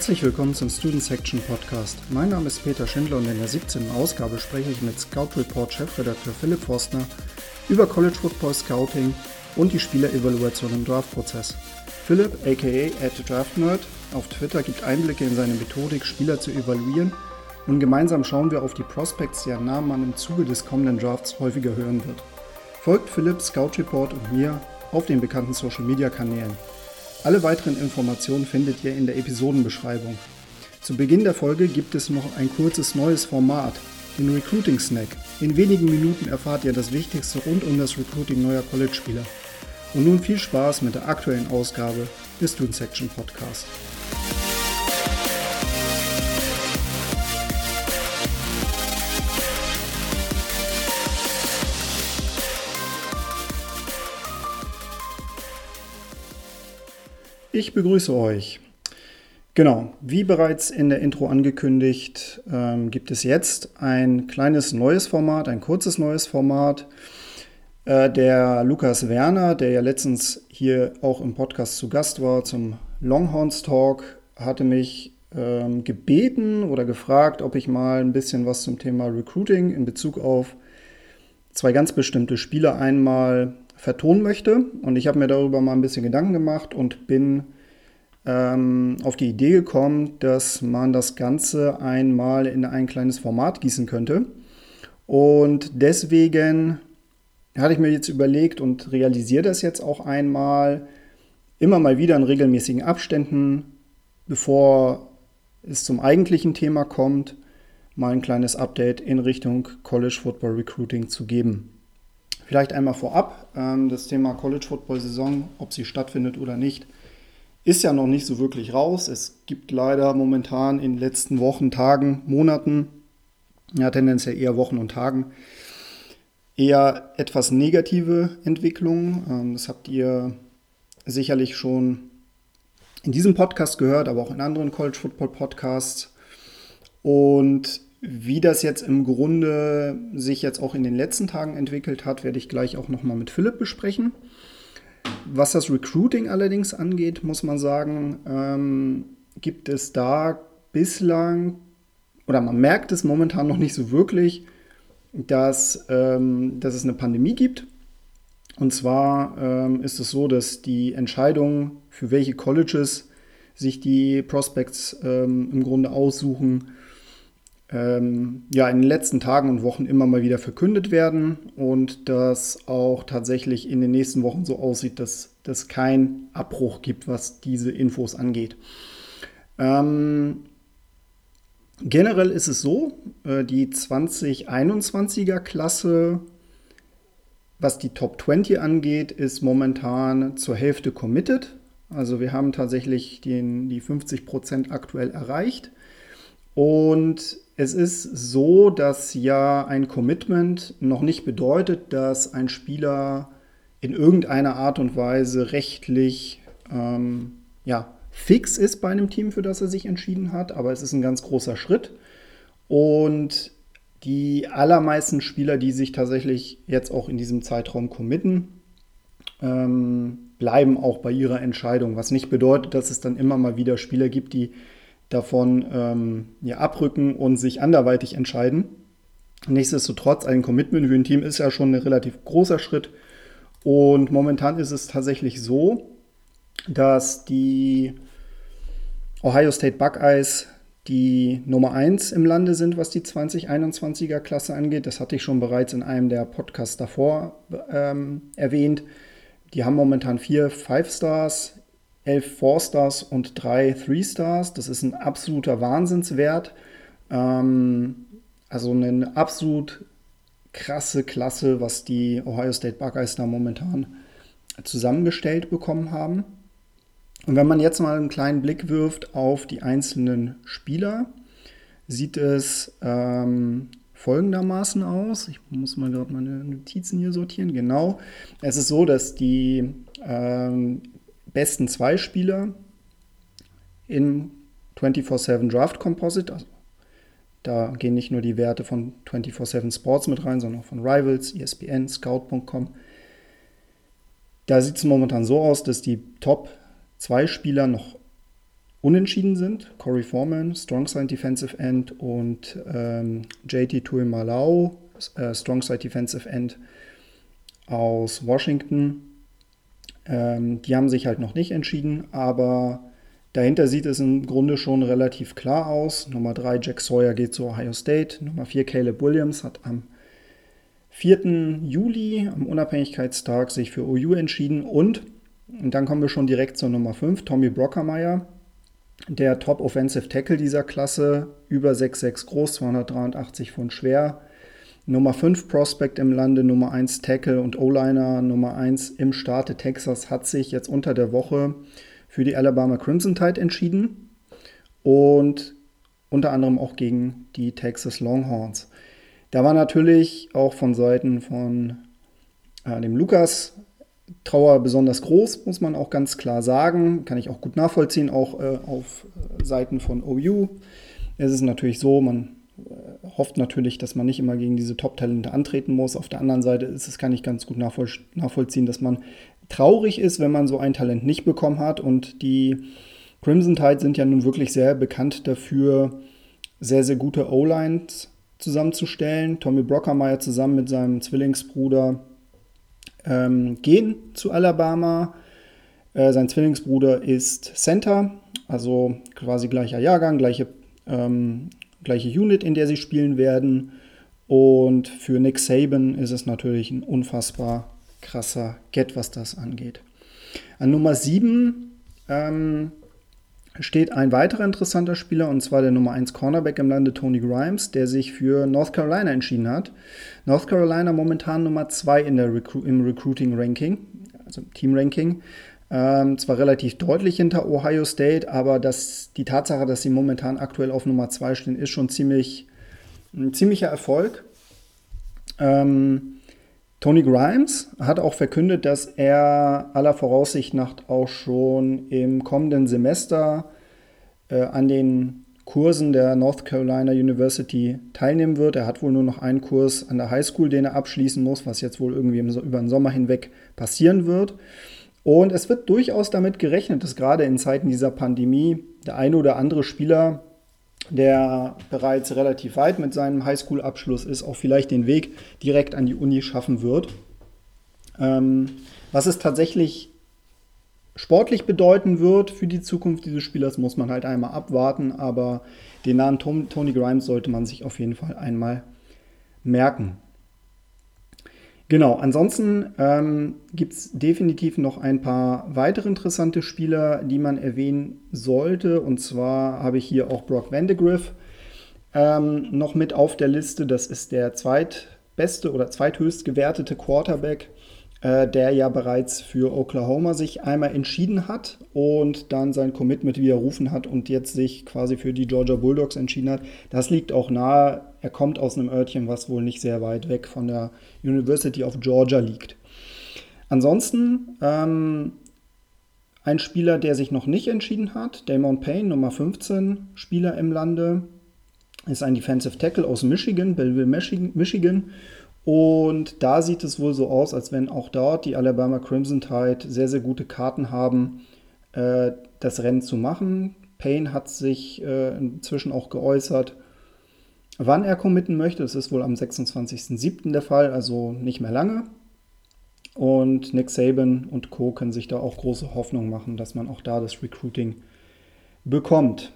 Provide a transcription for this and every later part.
Herzlich willkommen zum Student Section Podcast. Mein Name ist Peter Schindler und in der 17. Ausgabe spreche ich mit Scout Report Chefredakteur Philipp Forstner über College Football Scouting und die Spielerevaluation im Draftprozess. Philipp, aka @draftnerd, auf Twitter gibt Einblicke in seine Methodik, Spieler zu evaluieren und gemeinsam schauen wir auf die Prospects, deren Namen man im Zuge des kommenden Drafts häufiger hören wird. Folgt Philipp, Scout Report und mir auf den bekannten Social Media Kanälen. Alle weiteren Informationen findet ihr in der Episodenbeschreibung. Zu Beginn der Folge gibt es noch ein kurzes neues Format, den Recruiting Snack. In wenigen Minuten erfahrt ihr das Wichtigste rund um das Recruiting neuer College-Spieler. Und nun viel Spaß mit der aktuellen Ausgabe des Student Section Podcast. Ich begrüße euch. Genau, wie bereits in der Intro angekündigt, ähm, gibt es jetzt ein kleines neues Format, ein kurzes neues Format. Äh, der Lukas Werner, der ja letztens hier auch im Podcast zu Gast war zum Longhorns Talk, hatte mich ähm, gebeten oder gefragt, ob ich mal ein bisschen was zum Thema Recruiting in Bezug auf zwei ganz bestimmte Spieler einmal vertonen möchte. Und ich habe mir darüber mal ein bisschen Gedanken gemacht und bin ähm, auf die Idee gekommen, dass man das Ganze einmal in ein kleines Format gießen könnte. Und deswegen hatte ich mir jetzt überlegt und realisiere das jetzt auch einmal, immer mal wieder in regelmäßigen Abständen, bevor es zum eigentlichen Thema kommt, mal ein kleines Update in Richtung College Football Recruiting zu geben. Vielleicht einmal vorab, ähm, das Thema College Football Saison, ob sie stattfindet oder nicht, ist ja noch nicht so wirklich raus. Es gibt leider momentan in den letzten Wochen, Tagen, Monaten, ja tendenziell eher Wochen und Tagen, eher etwas negative Entwicklungen. Ähm, das habt ihr sicherlich schon in diesem Podcast gehört, aber auch in anderen College Football Podcasts. Und wie das jetzt im Grunde sich jetzt auch in den letzten Tagen entwickelt hat, werde ich gleich auch nochmal mit Philipp besprechen. Was das Recruiting allerdings angeht, muss man sagen, ähm, gibt es da bislang, oder man merkt es momentan noch nicht so wirklich, dass, ähm, dass es eine Pandemie gibt. Und zwar ähm, ist es so, dass die Entscheidung, für welche Colleges sich die Prospects ähm, im Grunde aussuchen, ähm, ja, in den letzten Tagen und Wochen immer mal wieder verkündet werden und dass auch tatsächlich in den nächsten Wochen so aussieht, dass es keinen Abbruch gibt, was diese Infos angeht. Ähm, generell ist es so, äh, die 2021er Klasse, was die Top 20 angeht, ist momentan zur Hälfte committed. Also wir haben tatsächlich den, die 50 Prozent aktuell erreicht. Und es ist so, dass ja ein Commitment noch nicht bedeutet, dass ein Spieler in irgendeiner Art und Weise rechtlich ähm, ja, fix ist bei einem Team, für das er sich entschieden hat. Aber es ist ein ganz großer Schritt. Und die allermeisten Spieler, die sich tatsächlich jetzt auch in diesem Zeitraum committen, ähm, bleiben auch bei ihrer Entscheidung. Was nicht bedeutet, dass es dann immer mal wieder Spieler gibt, die davon ähm, ja, abrücken und sich anderweitig entscheiden. Nichtsdestotrotz, ein Commitment für ein Team ist ja schon ein relativ großer Schritt. Und momentan ist es tatsächlich so, dass die Ohio State Buckeyes die Nummer 1 im Lande sind, was die 2021er Klasse angeht. Das hatte ich schon bereits in einem der Podcasts davor ähm, erwähnt. Die haben momentan vier Five Stars elf Four-Stars und drei Three-Stars. Das ist ein absoluter Wahnsinnswert. Ähm, also eine absolut krasse Klasse, was die Ohio State Buckeyes da momentan zusammengestellt bekommen haben. Und wenn man jetzt mal einen kleinen Blick wirft auf die einzelnen Spieler, sieht es ähm, folgendermaßen aus. Ich muss mal gerade meine Notizen hier sortieren. Genau. Es ist so, dass die ähm, besten zwei Spieler im 24-7 Draft Composite. Also da gehen nicht nur die Werte von 24-7 Sports mit rein, sondern auch von Rivals, ESPN, Scout.com. Da sieht es momentan so aus, dass die Top zwei Spieler noch unentschieden sind. Corey Foreman, Strong Side Defensive End und ähm, JT Tuimalau, äh, Strong Side Defensive End aus Washington. Ähm, die haben sich halt noch nicht entschieden, aber dahinter sieht es im Grunde schon relativ klar aus. Nummer 3 Jack Sawyer geht zu Ohio State. Nummer 4 Caleb Williams hat am 4. Juli, am Unabhängigkeitstag, sich für OU entschieden. Und, und dann kommen wir schon direkt zur Nummer 5, Tommy Brockermeyer, der Top Offensive Tackle dieser Klasse, über 6,6 groß, 283 Pfund schwer. Nummer 5 Prospect im Lande, Nummer 1 Tackle und O-Liner, Nummer 1 im Staate Texas, hat sich jetzt unter der Woche für die Alabama Crimson Tide entschieden und unter anderem auch gegen die Texas Longhorns. Da war natürlich auch von Seiten von äh, dem Lukas Trauer besonders groß, muss man auch ganz klar sagen. Kann ich auch gut nachvollziehen, auch äh, auf Seiten von OU. Es ist natürlich so, man hofft natürlich, dass man nicht immer gegen diese Top-Talente antreten muss. Auf der anderen Seite ist es, kann ich ganz gut nachvoll nachvollziehen, dass man traurig ist, wenn man so ein Talent nicht bekommen hat. Und die Crimson Tide sind ja nun wirklich sehr bekannt dafür, sehr, sehr gute O-Lines zusammenzustellen. Tommy Brockermeyer zusammen mit seinem Zwillingsbruder ähm, gehen zu Alabama. Äh, sein Zwillingsbruder ist Center, also quasi gleicher Jahrgang, gleiche, ähm, gleiche Unit, in der sie spielen werden. Und für Nick Saban ist es natürlich ein unfassbar krasser Get, was das angeht. An Nummer 7 ähm, steht ein weiterer interessanter Spieler, und zwar der Nummer 1 Cornerback im Lande, Tony Grimes, der sich für North Carolina entschieden hat. North Carolina momentan Nummer 2 in der Recru im Recruiting-Ranking, also im Team-Ranking. Ähm, zwar relativ deutlich hinter Ohio State, aber das, die Tatsache, dass sie momentan aktuell auf Nummer 2 stehen, ist schon ziemlich, ein ziemlicher Erfolg. Ähm, Tony Grimes hat auch verkündet, dass er aller Voraussicht nach auch schon im kommenden Semester äh, an den Kursen der North Carolina University teilnehmen wird. Er hat wohl nur noch einen Kurs an der High School, den er abschließen muss, was jetzt wohl irgendwie im, über den Sommer hinweg passieren wird. Und es wird durchaus damit gerechnet, dass gerade in Zeiten dieser Pandemie der eine oder andere Spieler der bereits relativ weit mit seinem Highschool-Abschluss ist, auch vielleicht den Weg direkt an die Uni schaffen wird. Ähm, was es tatsächlich sportlich bedeuten wird für die Zukunft dieses Spielers, muss man halt einmal abwarten, aber den Namen Tom, Tony Grimes sollte man sich auf jeden Fall einmal merken. Genau, ansonsten ähm, gibt es definitiv noch ein paar weitere interessante Spieler, die man erwähnen sollte. Und zwar habe ich hier auch Brock Vandegrift ähm, noch mit auf der Liste. Das ist der zweitbeste oder zweithöchst gewertete Quarterback äh, der ja bereits für Oklahoma sich einmal entschieden hat und dann sein Commitment widerrufen hat und jetzt sich quasi für die Georgia Bulldogs entschieden hat. Das liegt auch nahe. Er kommt aus einem Örtchen, was wohl nicht sehr weit weg von der University of Georgia liegt. Ansonsten ähm, ein Spieler, der sich noch nicht entschieden hat, Damon Payne, Nummer 15, Spieler im Lande, ist ein Defensive Tackle aus Michigan, Belleville, Michigan und da sieht es wohl so aus, als wenn auch dort die Alabama Crimson Tide sehr, sehr gute Karten haben, äh, das Rennen zu machen. Payne hat sich äh, inzwischen auch geäußert, wann er committen möchte. Das ist wohl am 26.07. der Fall, also nicht mehr lange. Und Nick Saban und Co. können sich da auch große Hoffnung machen, dass man auch da das Recruiting bekommt.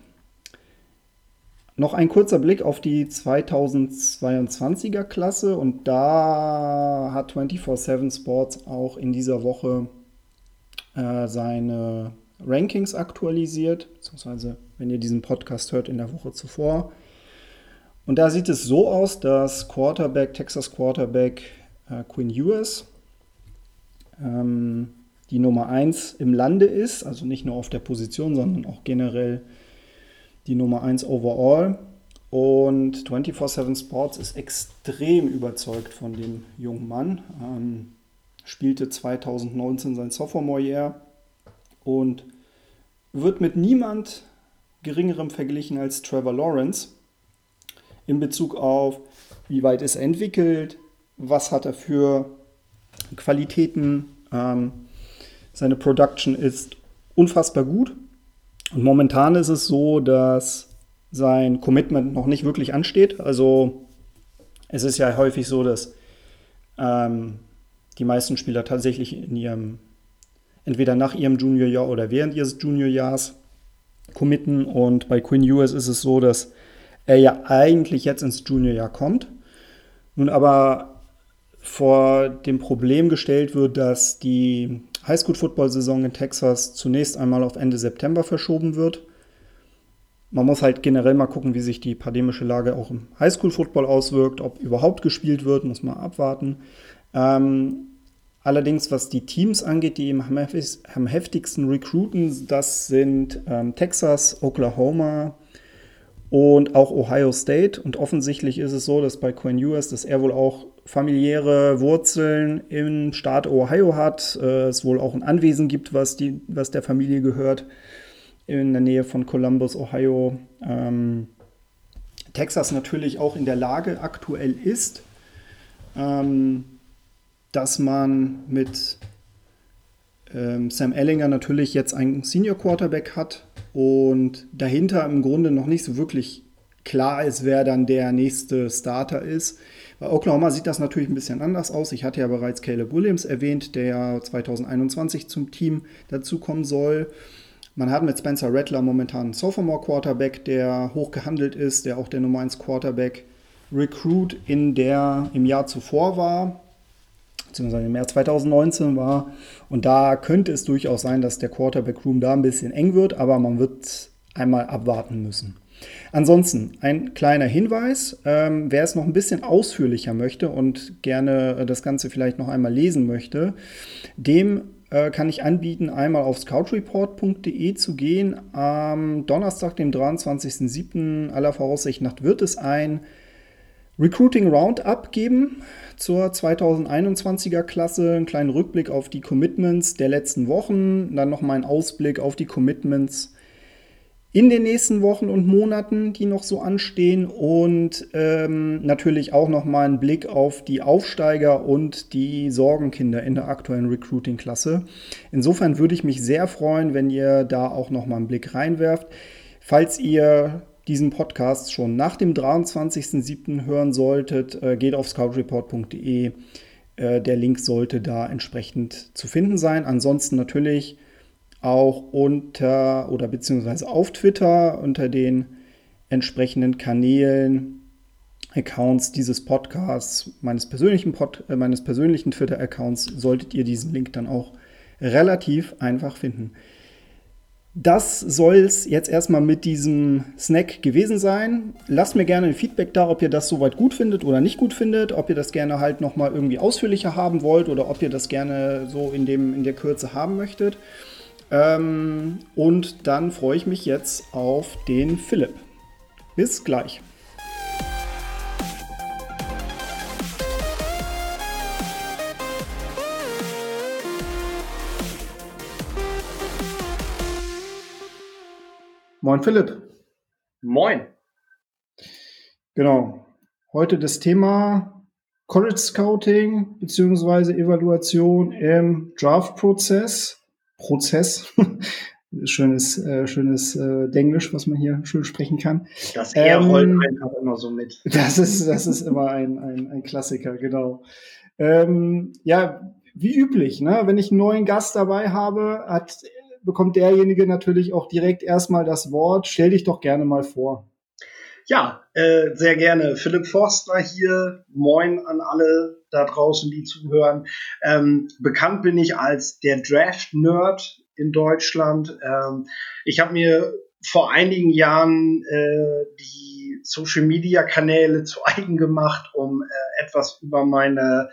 Noch ein kurzer Blick auf die 2022er Klasse und da hat 24-7 Sports auch in dieser Woche äh, seine Rankings aktualisiert, beziehungsweise wenn ihr diesen Podcast hört in der Woche zuvor. Und da sieht es so aus, dass Quarterback, Texas Quarterback äh, Quinn Ewers ähm, die Nummer 1 im Lande ist, also nicht nur auf der Position, sondern auch generell die Nummer 1 overall. Und 24-7 Sports ist extrem überzeugt von dem jungen Mann. Ähm, spielte 2019 sein Sophomore-Year und wird mit niemand geringerem verglichen als Trevor Lawrence in Bezug auf, wie weit ist er entwickelt, was hat er für Qualitäten. Ähm, seine Production ist unfassbar gut Und momentan ist es so, dass sein Commitment noch nicht wirklich ansteht. Also es ist ja häufig so, dass ähm, die meisten Spieler tatsächlich in ihrem, entweder nach ihrem Juniorjahr oder während ihres Juniorjahrs committen. Und bei Quinn Ewers ist es so, dass er ja eigentlich jetzt ins Juniorjahr kommt. Nun aber vor dem Problem gestellt wird, dass die Highschool-Football-Saison in Texas zunächst einmal auf Ende September verschoben wird. Man muss halt generell mal gucken, wie sich die pandemische Lage auch im Highschool-Football auswirkt. Ob überhaupt gespielt wird, muss man abwarten. Ähm, allerdings, was die Teams angeht, die am heftigsten recruiten, das sind ähm, Texas, Oklahoma und auch Ohio State. Und offensichtlich ist es so, dass bei Quinn Ewers, dass er wohl auch familiäre Wurzeln im Staat Ohio hat. Äh, es wohl auch ein Anwesen gibt, was, die, was der Familie gehört, in der Nähe von Columbus, Ohio. Ähm, Texas natürlich auch in der Lage aktuell ist, ähm, dass man mit ähm, Sam Ellinger natürlich jetzt einen Senior Quarterback hat und dahinter im Grunde noch nicht so wirklich klar ist, wer dann der nächste Starter ist. Bei Oklahoma sieht das natürlich ein bisschen anders aus. Ich hatte ja bereits Caleb Williams erwähnt, der 2021 zum Team dazukommen soll. Man hat mit Spencer Rattler momentan einen Sophomore Quarterback, der hoch gehandelt ist, der auch der Nummer 1 Quarterback Recruit in der im Jahr zuvor war, beziehungsweise im Jahr 2019 war. Und da könnte es durchaus sein, dass der Quarterback Room da ein bisschen eng wird, aber man wird einmal abwarten müssen. Ansonsten ein kleiner Hinweis, ähm, wer es noch ein bisschen ausführlicher möchte und gerne äh, das Ganze vielleicht noch einmal lesen möchte, dem äh, kann ich anbieten, einmal auf scoutreport.de zu gehen. Am Donnerstag, dem 23.07. aller Voraussicht nach wird es ein Recruiting Roundup geben zur 2021er Klasse, einen kleinen Rückblick auf die Commitments der letzten Wochen, dann nochmal einen Ausblick auf die Commitments in den nächsten Wochen und Monaten, die noch so anstehen und ähm, natürlich auch noch mal einen Blick auf die Aufsteiger und die Sorgenkinder in der aktuellen Recruiting-Klasse. Insofern würde ich mich sehr freuen, wenn ihr da auch noch mal einen Blick reinwerft. Falls ihr diesen Podcast schon nach dem 23.07. hören solltet, äh, geht auf scoutreport.de. Äh, der Link sollte da entsprechend zu finden sein. Ansonsten natürlich auch unter oder beziehungsweise auf Twitter unter den entsprechenden Kanälen, Accounts dieses Podcasts, meines persönlichen, Pod, äh, persönlichen Twitter-Accounts, solltet ihr diesen Link dann auch relativ einfach finden. Das soll es jetzt erstmal mit diesem Snack gewesen sein. Lasst mir gerne ein Feedback da, ob ihr das soweit gut findet oder nicht gut findet, ob ihr das gerne halt nochmal irgendwie ausführlicher haben wollt oder ob ihr das gerne so in, dem, in der Kürze haben möchtet. Ähm, und dann freue ich mich jetzt auf den Philipp. Bis gleich. Moin Philipp. Moin. Genau. Heute das Thema College Scouting bzw. Evaluation im Draft-Prozess. Prozess. schönes, äh, schönes äh, Denglisch, was man hier schön sprechen kann. Das er ähm, rollt einfach immer so mit. Das ist, das ist immer ein, ein, ein Klassiker, genau. Ähm, ja, wie üblich, ne? wenn ich einen neuen Gast dabei habe, hat, bekommt derjenige natürlich auch direkt erstmal das Wort. Stell dich doch gerne mal vor. Ja, äh, sehr gerne. Philipp Forster hier. Moin an alle da draußen, die zuhören. Ähm, bekannt bin ich als der Draft-Nerd in Deutschland. Ähm, ich habe mir vor einigen Jahren äh, die Social-Media-Kanäle zu eigen gemacht, um äh, etwas über meine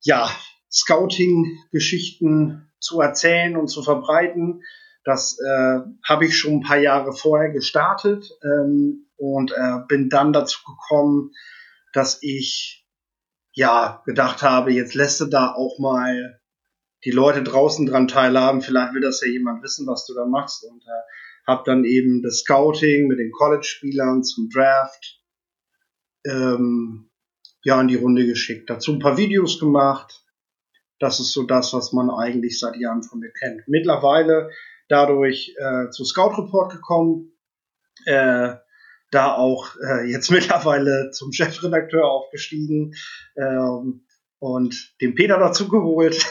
ja, Scouting-Geschichten zu erzählen und zu verbreiten. Das äh, habe ich schon ein paar Jahre vorher gestartet. Ähm, und äh, bin dann dazu gekommen, dass ich ja gedacht habe, jetzt lässt du da auch mal die Leute draußen dran teilhaben. Vielleicht will das ja jemand wissen, was du da machst. Und äh, habe dann eben das Scouting mit den College-Spielern zum Draft ähm, ja in die Runde geschickt. Dazu ein paar Videos gemacht. Das ist so das, was man eigentlich seit Jahren von mir kennt. Mittlerweile dadurch äh, zu Scout Report gekommen, äh, da auch äh, jetzt mittlerweile zum Chefredakteur aufgestiegen ähm, und den Peter dazu geholt.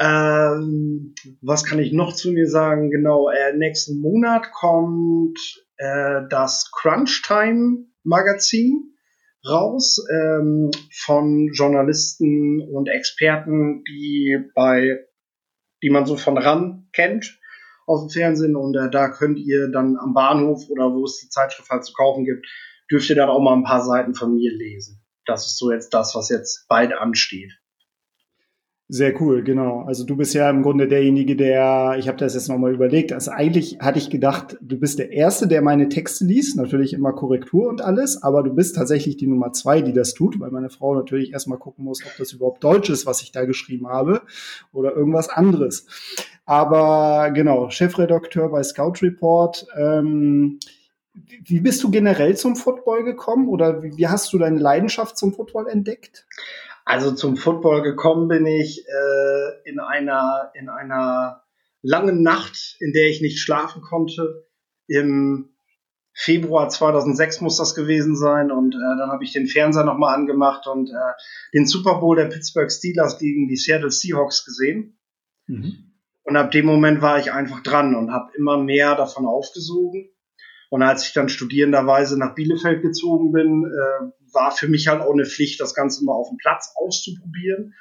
ähm, was kann ich noch zu mir sagen? Genau, äh, nächsten Monat kommt äh, das Crunch Time Magazin raus ähm, von Journalisten und Experten, die bei, die man so von ran kennt aus dem Fernsehen und äh, da könnt ihr dann am Bahnhof oder wo es die Zeitschrift halt zu kaufen gibt, dürft ihr dann auch mal ein paar Seiten von mir lesen. Das ist so jetzt das, was jetzt bald ansteht. Sehr cool, genau. Also du bist ja im Grunde derjenige, der, ich habe das jetzt nochmal überlegt, also eigentlich hatte ich gedacht, du bist der Erste, der meine Texte liest, natürlich immer Korrektur und alles, aber du bist tatsächlich die Nummer zwei, die das tut, weil meine Frau natürlich erstmal gucken muss, ob das überhaupt Deutsch ist, was ich da geschrieben habe oder irgendwas anderes. Aber genau, Chefredakteur bei Scout Report. Ähm, wie bist du generell zum Football gekommen oder wie, hast du deine Leidenschaft zum Football entdeckt? Also zum Football gekommen bin ich äh, in einer in einer langen Nacht, in der ich nicht schlafen konnte. Im Februar 2006 muss das gewesen sein und äh, dann habe ich den Fernseher nochmal angemacht und äh, den Super Bowl der Pittsburgh Steelers gegen die Seattle Seahawks gesehen. Mhm. Und ab dem Moment war ich einfach dran und habe immer mehr davon aufgesogen. Und als ich dann studierenderweise nach Bielefeld gezogen bin, äh, war für mich halt auch eine Pflicht, das Ganze mal auf dem Platz auszuprobieren.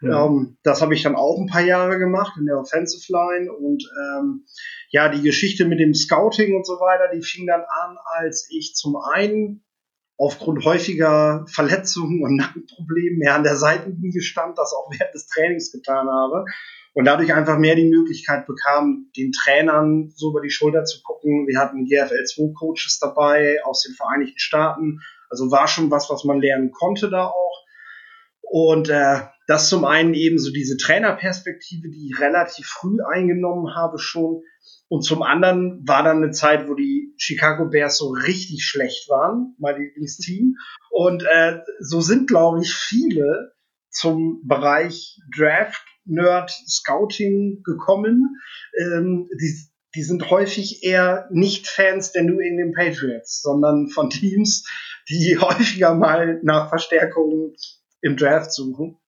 Ja. Ähm, das habe ich dann auch ein paar Jahre gemacht in der Offensive Line und ähm, ja, die Geschichte mit dem Scouting und so weiter, die fing dann an, als ich zum einen aufgrund häufiger Verletzungen und Nackenproblemen mehr an der Seitenlinie stand, das auch während des Trainings getan habe und dadurch einfach mehr die Möglichkeit bekam, den Trainern so über die Schulter zu gucken. Wir hatten GFL 2 Coaches dabei aus den Vereinigten Staaten, also war schon was, was man lernen konnte da auch. Und äh, das zum einen eben so diese Trainerperspektive, die ich relativ früh eingenommen habe schon. Und zum anderen war dann eine Zeit, wo die Chicago Bears so richtig schlecht waren, mein Lieblingsteam. Und äh, so sind, glaube ich, viele zum Bereich Draft, Nerd, Scouting gekommen. Ähm, die, die sind häufig eher nicht Fans der New England Patriots, sondern von Teams, die häufiger mal nach Verstärkungen im Draft suchen.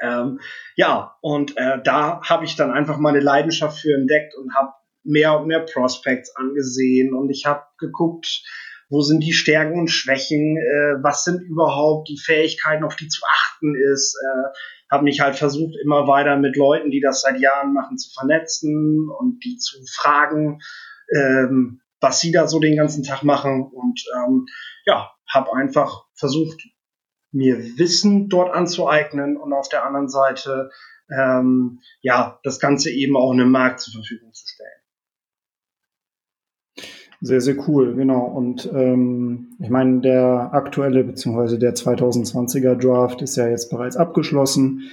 Ähm, ja, und äh, da habe ich dann einfach meine Leidenschaft für entdeckt und habe mehr und mehr Prospects angesehen und ich habe geguckt, wo sind die Stärken und Schwächen, äh, was sind überhaupt die Fähigkeiten, auf die zu achten ist. Äh, habe mich halt versucht, immer weiter mit Leuten, die das seit Jahren machen, zu vernetzen und die zu fragen, ähm, was sie da so den ganzen Tag machen. Und ähm, ja, habe einfach versucht, mir Wissen dort anzueignen und auf der anderen Seite ähm, ja das Ganze eben auch einem Markt zur Verfügung zu stellen. Sehr, sehr cool, genau. Und ähm, ich meine, der aktuelle bzw. der 2020er Draft ist ja jetzt bereits abgeschlossen.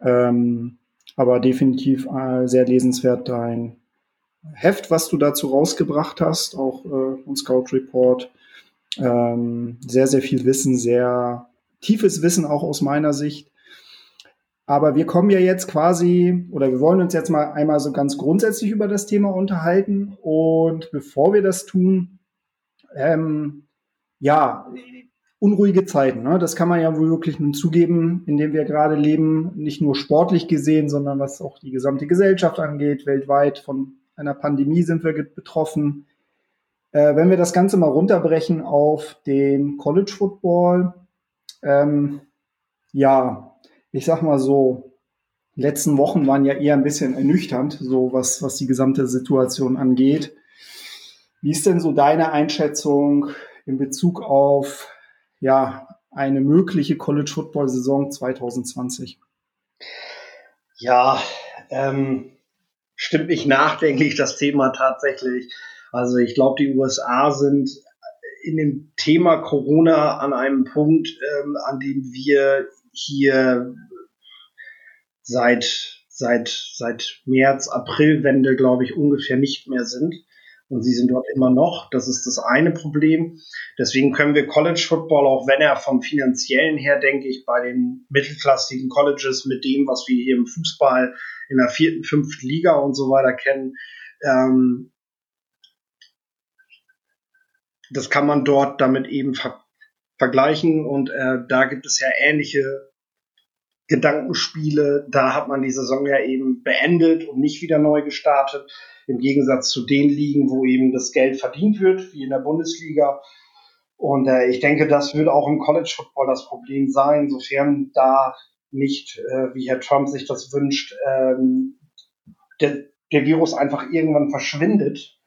Ähm, aber definitiv äh, sehr lesenswert dein Heft, was du dazu rausgebracht hast, auch äh, und Scout Report. Ähm, sehr, sehr viel Wissen, sehr tiefes Wissen auch aus meiner Sicht. Aber wir kommen ja jetzt quasi, oder wir wollen uns jetzt mal einmal so ganz grundsätzlich über das Thema unterhalten. Und bevor wir das tun, ähm, ja, unruhige Zeiten, ne? das kann man ja wohl wirklich nun zugeben, in dem wir gerade leben, nicht nur sportlich gesehen, sondern was auch die gesamte Gesellschaft angeht, weltweit von einer Pandemie sind wir betroffen. Äh, wenn wir das Ganze mal runterbrechen auf den College Football, ähm, ja, ich sag mal so, letzten Wochen waren ja eher ein bisschen ernüchternd, so was, was die gesamte Situation angeht. Wie ist denn so deine Einschätzung in Bezug auf ja, eine mögliche College Football Saison 2020? Ja, ähm, stimmt mich nachdenklich das Thema tatsächlich. Also ich glaube, die USA sind in dem Thema Corona an einem Punkt, ähm, an dem wir hier seit, seit, seit März, Aprilwende, glaube ich, ungefähr nicht mehr sind. und sie sind dort immer noch. Das ist das eine Problem. Deswegen können wir College Football, auch wenn er vom finanziellen her, denke ich, bei den mittelklassigen Colleges mit dem, was wir hier im Fußball in der vierten, fünften Liga und so weiter kennen, ähm, das kann man dort damit eben ver vergleichen und äh, da gibt es ja ähnliche Gedankenspiele. Da hat man die Saison ja eben beendet und nicht wieder neu gestartet. Im Gegensatz zu den Ligen, wo eben das Geld verdient wird, wie in der Bundesliga. Und äh, ich denke, das wird auch im College Football das Problem sein, sofern da nicht, äh, wie Herr Trump sich das wünscht, ähm, der, der Virus einfach irgendwann verschwindet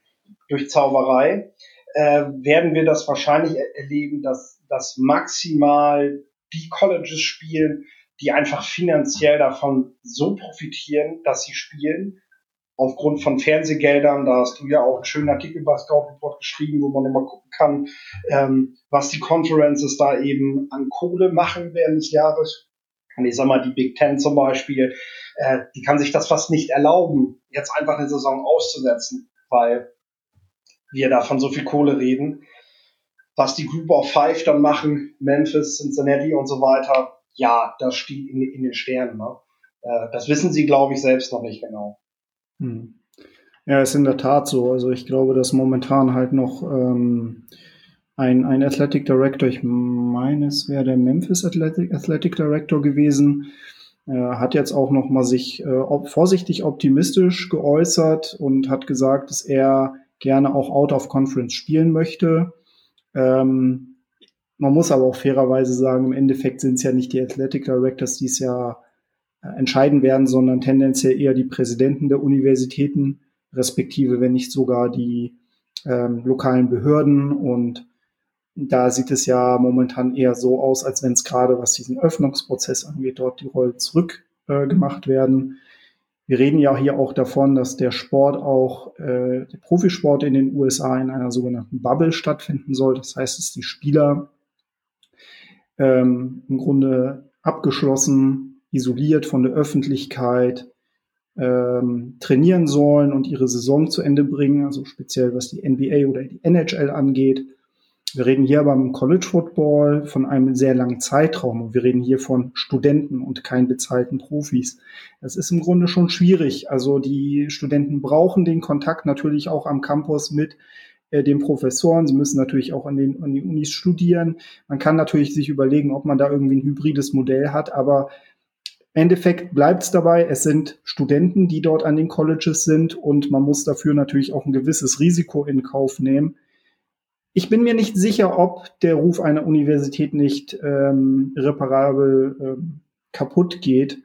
durch Zauberei, äh, werden wir das wahrscheinlich erleben, dass, dass maximal die Colleges spielen, die einfach finanziell davon so profitieren, dass sie spielen. Aufgrund von Fernsehgeldern, da hast du ja auch einen schönen Artikel bei Scout Report geschrieben, wo man immer gucken kann, ähm, was die Conferences da eben an Kohle machen während des Jahres. Und ich sag mal, die Big Ten zum Beispiel, äh, die kann sich das fast nicht erlauben, jetzt einfach eine Saison auszusetzen, weil wir da von so viel Kohle reden. Was die Group of Five dann machen, Memphis, Cincinnati und so weiter, ja, das steht in, in den Sternen. Ne? Äh, das wissen sie, glaube ich, selbst noch nicht genau. Hm. Ja, ist in der Tat so. Also ich glaube, dass momentan halt noch ähm, ein, ein Athletic Director, ich meine, es wäre der Memphis Athletic, Athletic Director gewesen, äh, hat jetzt auch noch mal sich äh, vorsichtig optimistisch geäußert und hat gesagt, dass er gerne auch out of conference spielen möchte. Ähm, man muss aber auch fairerweise sagen, im Endeffekt sind es ja nicht die Athletic Directors, die es ja äh, entscheiden werden, sondern tendenziell eher die Präsidenten der Universitäten, respektive, wenn nicht sogar die ähm, lokalen Behörden. Und da sieht es ja momentan eher so aus, als wenn es gerade, was diesen Öffnungsprozess angeht, dort die Rollen zurückgemacht äh, werden. Wir reden ja hier auch davon, dass der Sport auch, äh, der Profisport in den USA in einer sogenannten Bubble stattfinden soll. Das heißt, dass die Spieler ähm, im Grunde abgeschlossen, isoliert von der Öffentlichkeit ähm, trainieren sollen und ihre Saison zu Ende bringen, also speziell was die NBA oder die NHL angeht. Wir reden hier beim College Football von einem sehr langen Zeitraum und wir reden hier von Studenten und kein bezahlten Profis. Das ist im Grunde schon schwierig. Also die Studenten brauchen den Kontakt natürlich auch am Campus mit äh, den Professoren. Sie müssen natürlich auch an den, an den Unis studieren. Man kann natürlich sich überlegen, ob man da irgendwie ein hybrides Modell hat, aber im Endeffekt bleibt es dabei, es sind Studenten, die dort an den Colleges sind und man muss dafür natürlich auch ein gewisses Risiko in Kauf nehmen. Ich bin mir nicht sicher, ob der Ruf einer Universität nicht ähm, reparabel ähm, kaputt geht,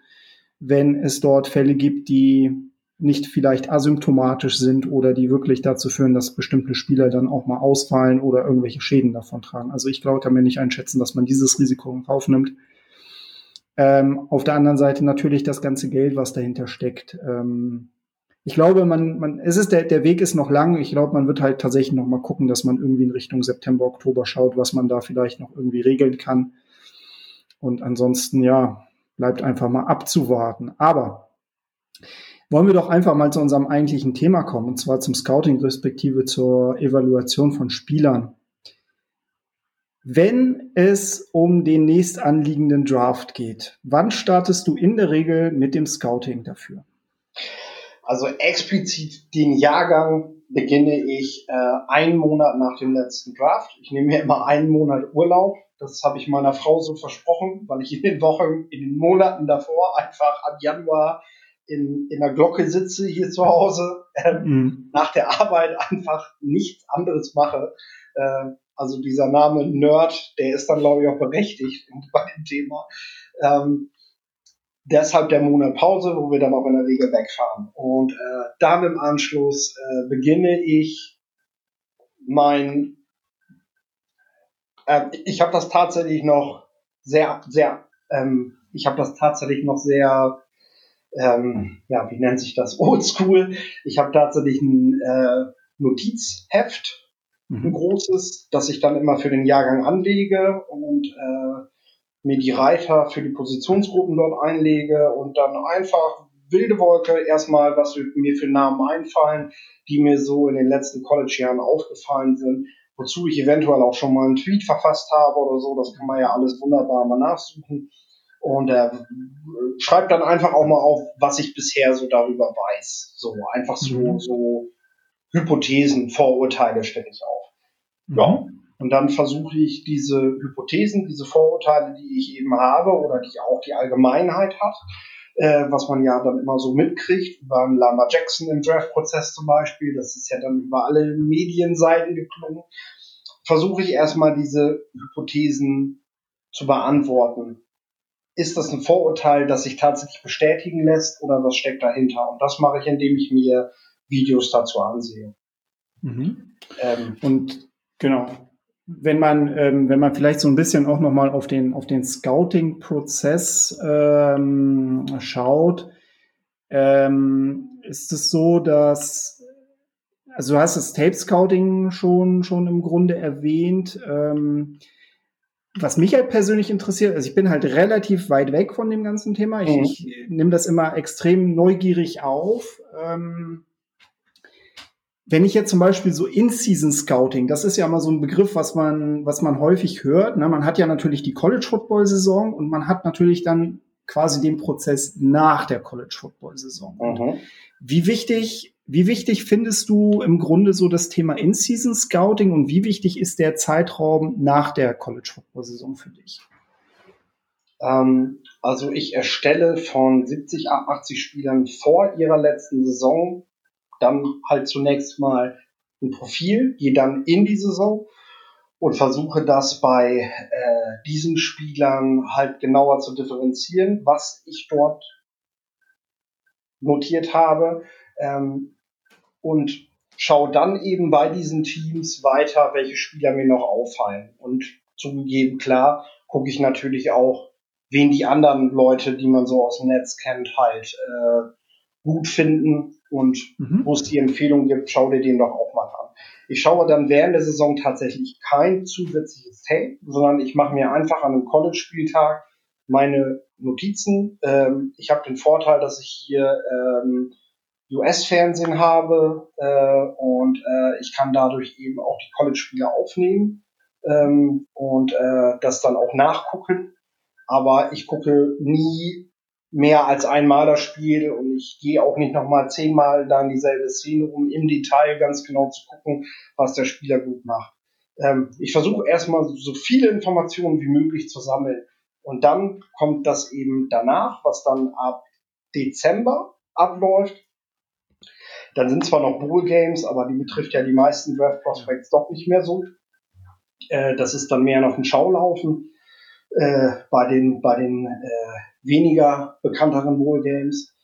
wenn es dort Fälle gibt, die nicht vielleicht asymptomatisch sind oder die wirklich dazu führen, dass bestimmte Spieler dann auch mal ausfallen oder irgendwelche Schäden davon tragen. Also ich glaube, kann mir nicht einschätzen, dass man dieses Risiko in Kauf nimmt. Ähm, auf der anderen Seite natürlich das ganze Geld, was dahinter steckt. Ähm, ich glaube, man, man, es ist der, der Weg ist noch lang. Ich glaube, man wird halt tatsächlich noch mal gucken, dass man irgendwie in Richtung September, Oktober schaut, was man da vielleicht noch irgendwie regeln kann. Und ansonsten, ja, bleibt einfach mal abzuwarten. Aber wollen wir doch einfach mal zu unserem eigentlichen Thema kommen, und zwar zum Scouting respektive zur Evaluation von Spielern. Wenn es um den nächst anliegenden Draft geht, wann startest du in der Regel mit dem Scouting dafür? Also explizit den Jahrgang beginne ich äh, einen Monat nach dem letzten Draft. Ich nehme mir immer einen Monat Urlaub. Das habe ich meiner Frau so versprochen, weil ich in den Wochen, in den Monaten davor einfach ab Januar in, in der Glocke sitze hier zu Hause, äh, mhm. nach der Arbeit einfach nichts anderes mache. Äh, also dieser Name Nerd, der ist dann, glaube ich, auch berechtigt bei dem Thema. Ähm, deshalb der Monat Pause, wo wir dann auch in der Regel wegfahren. Und äh, dann im Anschluss äh, beginne ich mein, äh, ich habe das tatsächlich noch sehr, sehr, ähm, ich habe das tatsächlich noch sehr ähm, ja, wie nennt sich das? Oldschool. Ich habe tatsächlich ein äh, Notizheft, mhm. ein großes, das ich dann immer für den Jahrgang anlege und äh, mir die Reiter für die Positionsgruppen dort einlege und dann einfach, wilde Wolke. Erstmal, was mir für Namen einfallen, die mir so in den letzten College-Jahren aufgefallen sind, wozu ich eventuell auch schon mal einen Tweet verfasst habe oder so. Das kann man ja alles wunderbar mal nachsuchen. Und er äh, schreibt dann einfach auch mal auf, was ich bisher so darüber weiß. So einfach so, mhm. so Hypothesen, Vorurteile stelle ich auf. Ja. Und dann versuche ich diese Hypothesen, diese Vorurteile, die ich eben habe oder die auch die Allgemeinheit hat, äh, was man ja dann immer so mitkriegt, über Lama Jackson im Draft-Prozess zum Beispiel, das ist ja dann über alle Medienseiten geklungen, versuche ich erstmal diese Hypothesen zu beantworten. Ist das ein Vorurteil, das sich tatsächlich bestätigen lässt oder was steckt dahinter? Und das mache ich, indem ich mir Videos dazu ansehe. Mhm. Ähm, und genau, wenn man, ähm, wenn man vielleicht so ein bisschen auch nochmal auf den, auf den Scouting-Prozess ähm, schaut, ähm, ist es so, dass, also du hast das Tape-Scouting schon, schon im Grunde erwähnt. Ähm, was mich halt persönlich interessiert, also ich bin halt relativ weit weg von dem ganzen Thema. Ich, mhm. ich nehme das immer extrem neugierig auf. Ähm, wenn ich jetzt zum Beispiel so In-Season-Scouting, das ist ja immer so ein Begriff, was man, was man häufig hört. Ne? Man hat ja natürlich die College-Football-Saison und man hat natürlich dann quasi den Prozess nach der College-Football-Saison. Mhm. Wie wichtig, wie wichtig findest du im Grunde so das Thema In-Season-Scouting und wie wichtig ist der Zeitraum nach der College-Football-Saison für dich? Ähm, also ich erstelle von 70, 80 Spielern vor ihrer letzten Saison dann halt zunächst mal ein Profil, gehe dann in die Saison und versuche das bei äh, diesen Spielern halt genauer zu differenzieren, was ich dort notiert habe ähm, und schaue dann eben bei diesen Teams weiter, welche Spieler mir noch auffallen. Und zugegeben, klar, gucke ich natürlich auch, wen die anderen Leute, die man so aus dem Netz kennt, halt äh, gut finden und mhm. wo es die Empfehlung gibt, schau dir den doch auch mal an. Ich schaue dann während der Saison tatsächlich kein zusätzliches Tape, sondern ich mache mir einfach an einem College-Spieltag meine Notizen. Ähm, ich habe den Vorteil, dass ich hier ähm, US-Fernsehen habe äh, und äh, ich kann dadurch eben auch die College-Spiele aufnehmen ähm, und äh, das dann auch nachgucken. Aber ich gucke nie mehr als einmal das Spiel und ich gehe auch nicht nochmal zehnmal dann dieselbe Szene, um im Detail ganz genau zu gucken, was der Spieler gut macht. Ähm, ich versuche erstmal so viele Informationen wie möglich zu sammeln und dann kommt das eben danach, was dann ab Dezember abläuft. Dann sind zwar noch Bowl Games, aber die betrifft ja die meisten Draft Prospects doch nicht mehr so. Äh, das ist dann mehr noch ein Schaulaufen äh, bei den bei den äh, weniger bekannteren Bowl Games.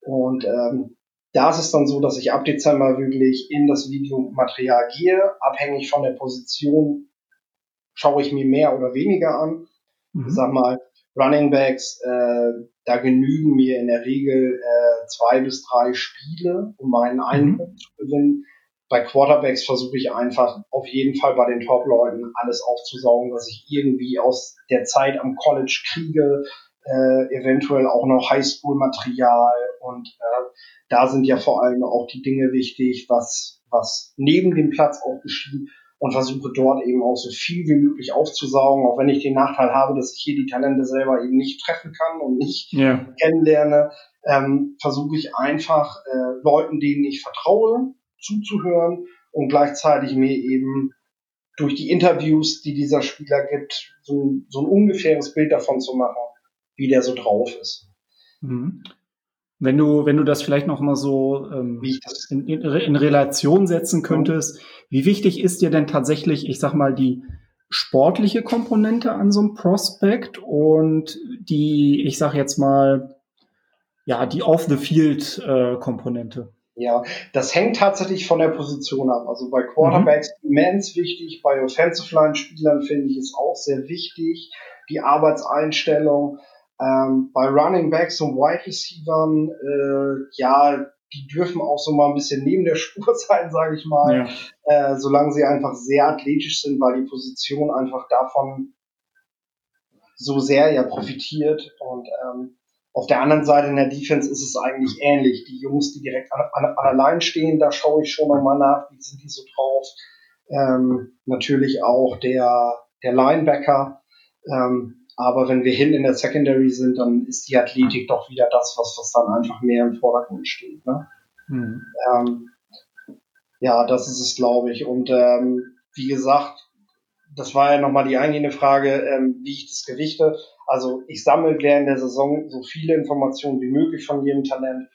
Und ähm, da ist es dann so, dass ich ab Dezember wirklich in das Videomaterial gehe. Abhängig von der Position schaue ich mir mehr oder weniger an. Mhm. sag mal, Running Backs, äh, da genügen mir in der Regel äh, zwei bis drei Spiele, um meinen Eindruck mhm. zu gewinnen. Bei Quarterbacks versuche ich einfach auf jeden Fall bei den Top-Leuten alles aufzusaugen, was ich irgendwie aus der Zeit am College kriege, äh, eventuell auch noch Highschool-Material und äh, da sind ja vor allem auch die Dinge wichtig, was, was neben dem Platz auch geschieht und versuche dort eben auch so viel wie möglich aufzusaugen, auch wenn ich den Nachteil habe, dass ich hier die Talente selber eben nicht treffen kann und nicht yeah. kennenlerne, ähm, versuche ich einfach äh, Leuten, denen ich vertraue, zuzuhören und gleichzeitig mir eben durch die Interviews, die dieser Spieler gibt, so, so ein ungefähres Bild davon zu machen, wie der so drauf ist. Mhm. Wenn du, wenn du das vielleicht noch mal so ähm, in, in, in, Relation setzen könntest, wie wichtig ist dir denn tatsächlich, ich sag mal, die sportliche Komponente an so einem Prospect und die, ich sag jetzt mal, ja, die Off-the-Field-Komponente? Ja, das hängt tatsächlich von der Position ab. Also bei Quarterbacks mhm. immens wichtig, bei Offensive Line-Spielern finde ich es auch sehr wichtig, die Arbeitseinstellung. Ähm, bei Running Backs und Wide Receivers, äh, ja, die dürfen auch so mal ein bisschen neben der Spur sein, sage ich mal, ja. äh, solange sie einfach sehr athletisch sind, weil die Position einfach davon so sehr ja profitiert. Und ähm, auf der anderen Seite in der Defense ist es eigentlich ähnlich. Die Jungs, die direkt an, an, allein stehen, da schaue ich schon nochmal nach, wie sind die so drauf. Ähm, natürlich auch der, der Linebacker. Ähm, aber wenn wir hin in der Secondary sind, dann ist die Athletik doch wieder das, was, was dann einfach mehr im Vordergrund steht. Ne? Mhm. Ähm, ja, das ist es, glaube ich. Und ähm, wie gesagt, das war ja nochmal die eingehende Frage, ähm, wie ich das gewichte. Also ich sammle während der Saison so viele Informationen wie möglich von jedem Talent.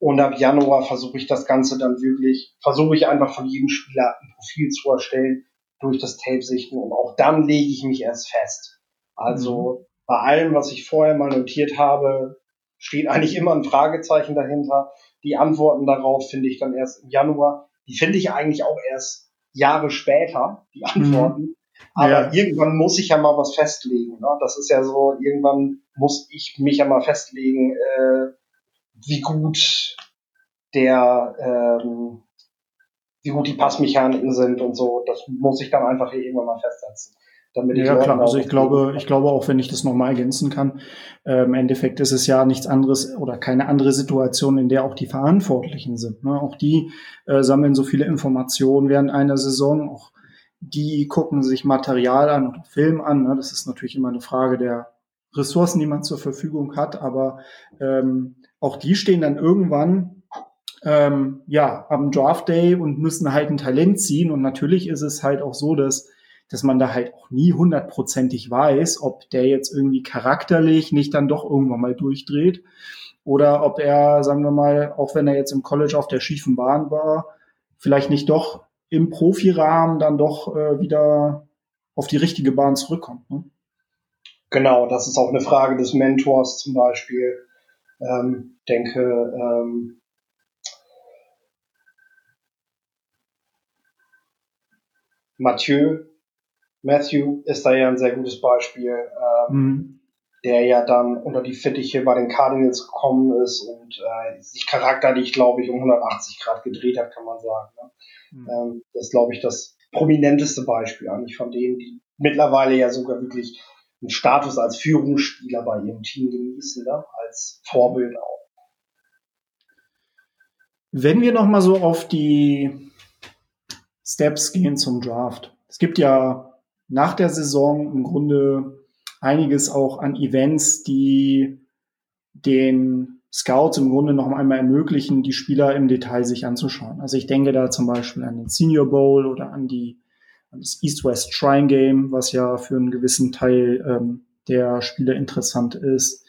Und ab Januar versuche ich das Ganze dann wirklich, versuche ich einfach von jedem Spieler ein Profil zu erstellen durch das Tape-Sichten und auch dann lege ich mich erst fest. Also mhm. bei allem, was ich vorher mal notiert habe, steht eigentlich immer ein Fragezeichen dahinter. Die Antworten darauf finde ich dann erst im Januar. Die finde ich eigentlich auch erst Jahre später, die mhm. Antworten. Mhm. Aber ja. irgendwann muss ich ja mal was festlegen. Ne? Das ist ja so, irgendwann muss ich mich ja mal festlegen, äh, wie gut der, ähm, wie gut die Passmechaniken sind und so. Das muss ich dann einfach hier irgendwann mal festsetzen. Damit ja, klar. Also ich glaube, ich glaube auch, wenn ich das nochmal ergänzen kann, äh, im Endeffekt ist es ja nichts anderes oder keine andere Situation, in der auch die Verantwortlichen sind. Ne? Auch die äh, sammeln so viele Informationen während einer Saison. Auch die gucken sich Material an oder Film an. Ne? Das ist natürlich immer eine Frage der Ressourcen, die man zur Verfügung hat, aber ähm, auch die stehen dann irgendwann ähm, ja am Draft Day und müssen halt ein Talent ziehen. Und natürlich ist es halt auch so, dass dass man da halt auch nie hundertprozentig weiß, ob der jetzt irgendwie charakterlich nicht dann doch irgendwann mal durchdreht oder ob er, sagen wir mal, auch wenn er jetzt im College auf der schiefen Bahn war, vielleicht nicht doch im Profirahmen dann doch äh, wieder auf die richtige Bahn zurückkommt. Ne? Genau, das ist auch eine Frage des Mentors zum Beispiel. Ähm, denke, ähm, Mathieu, Matthew ist da ja ein sehr gutes Beispiel, ähm, mhm. Der ja dann unter die Fittiche bei den Cardinals gekommen ist und äh, sich charakterlich, glaube ich, um 180 Grad gedreht hat, kann man sagen. Ne? Mhm. Ähm, das ist, glaube ich, das prominenteste Beispiel eigentlich von denen, die mittlerweile ja sogar wirklich einen Status als Führungsspieler bei ihrem Team genießen, ne? als Vorbild auch. Wenn wir nochmal so auf die Steps gehen zum Draft. Es gibt ja nach der Saison im Grunde einiges auch an Events, die den Scouts im Grunde noch einmal ermöglichen, die Spieler im Detail sich anzuschauen. Also ich denke da zum Beispiel an den Senior Bowl oder an die an das East-West Shrine Game, was ja für einen gewissen Teil ähm, der Spieler interessant ist.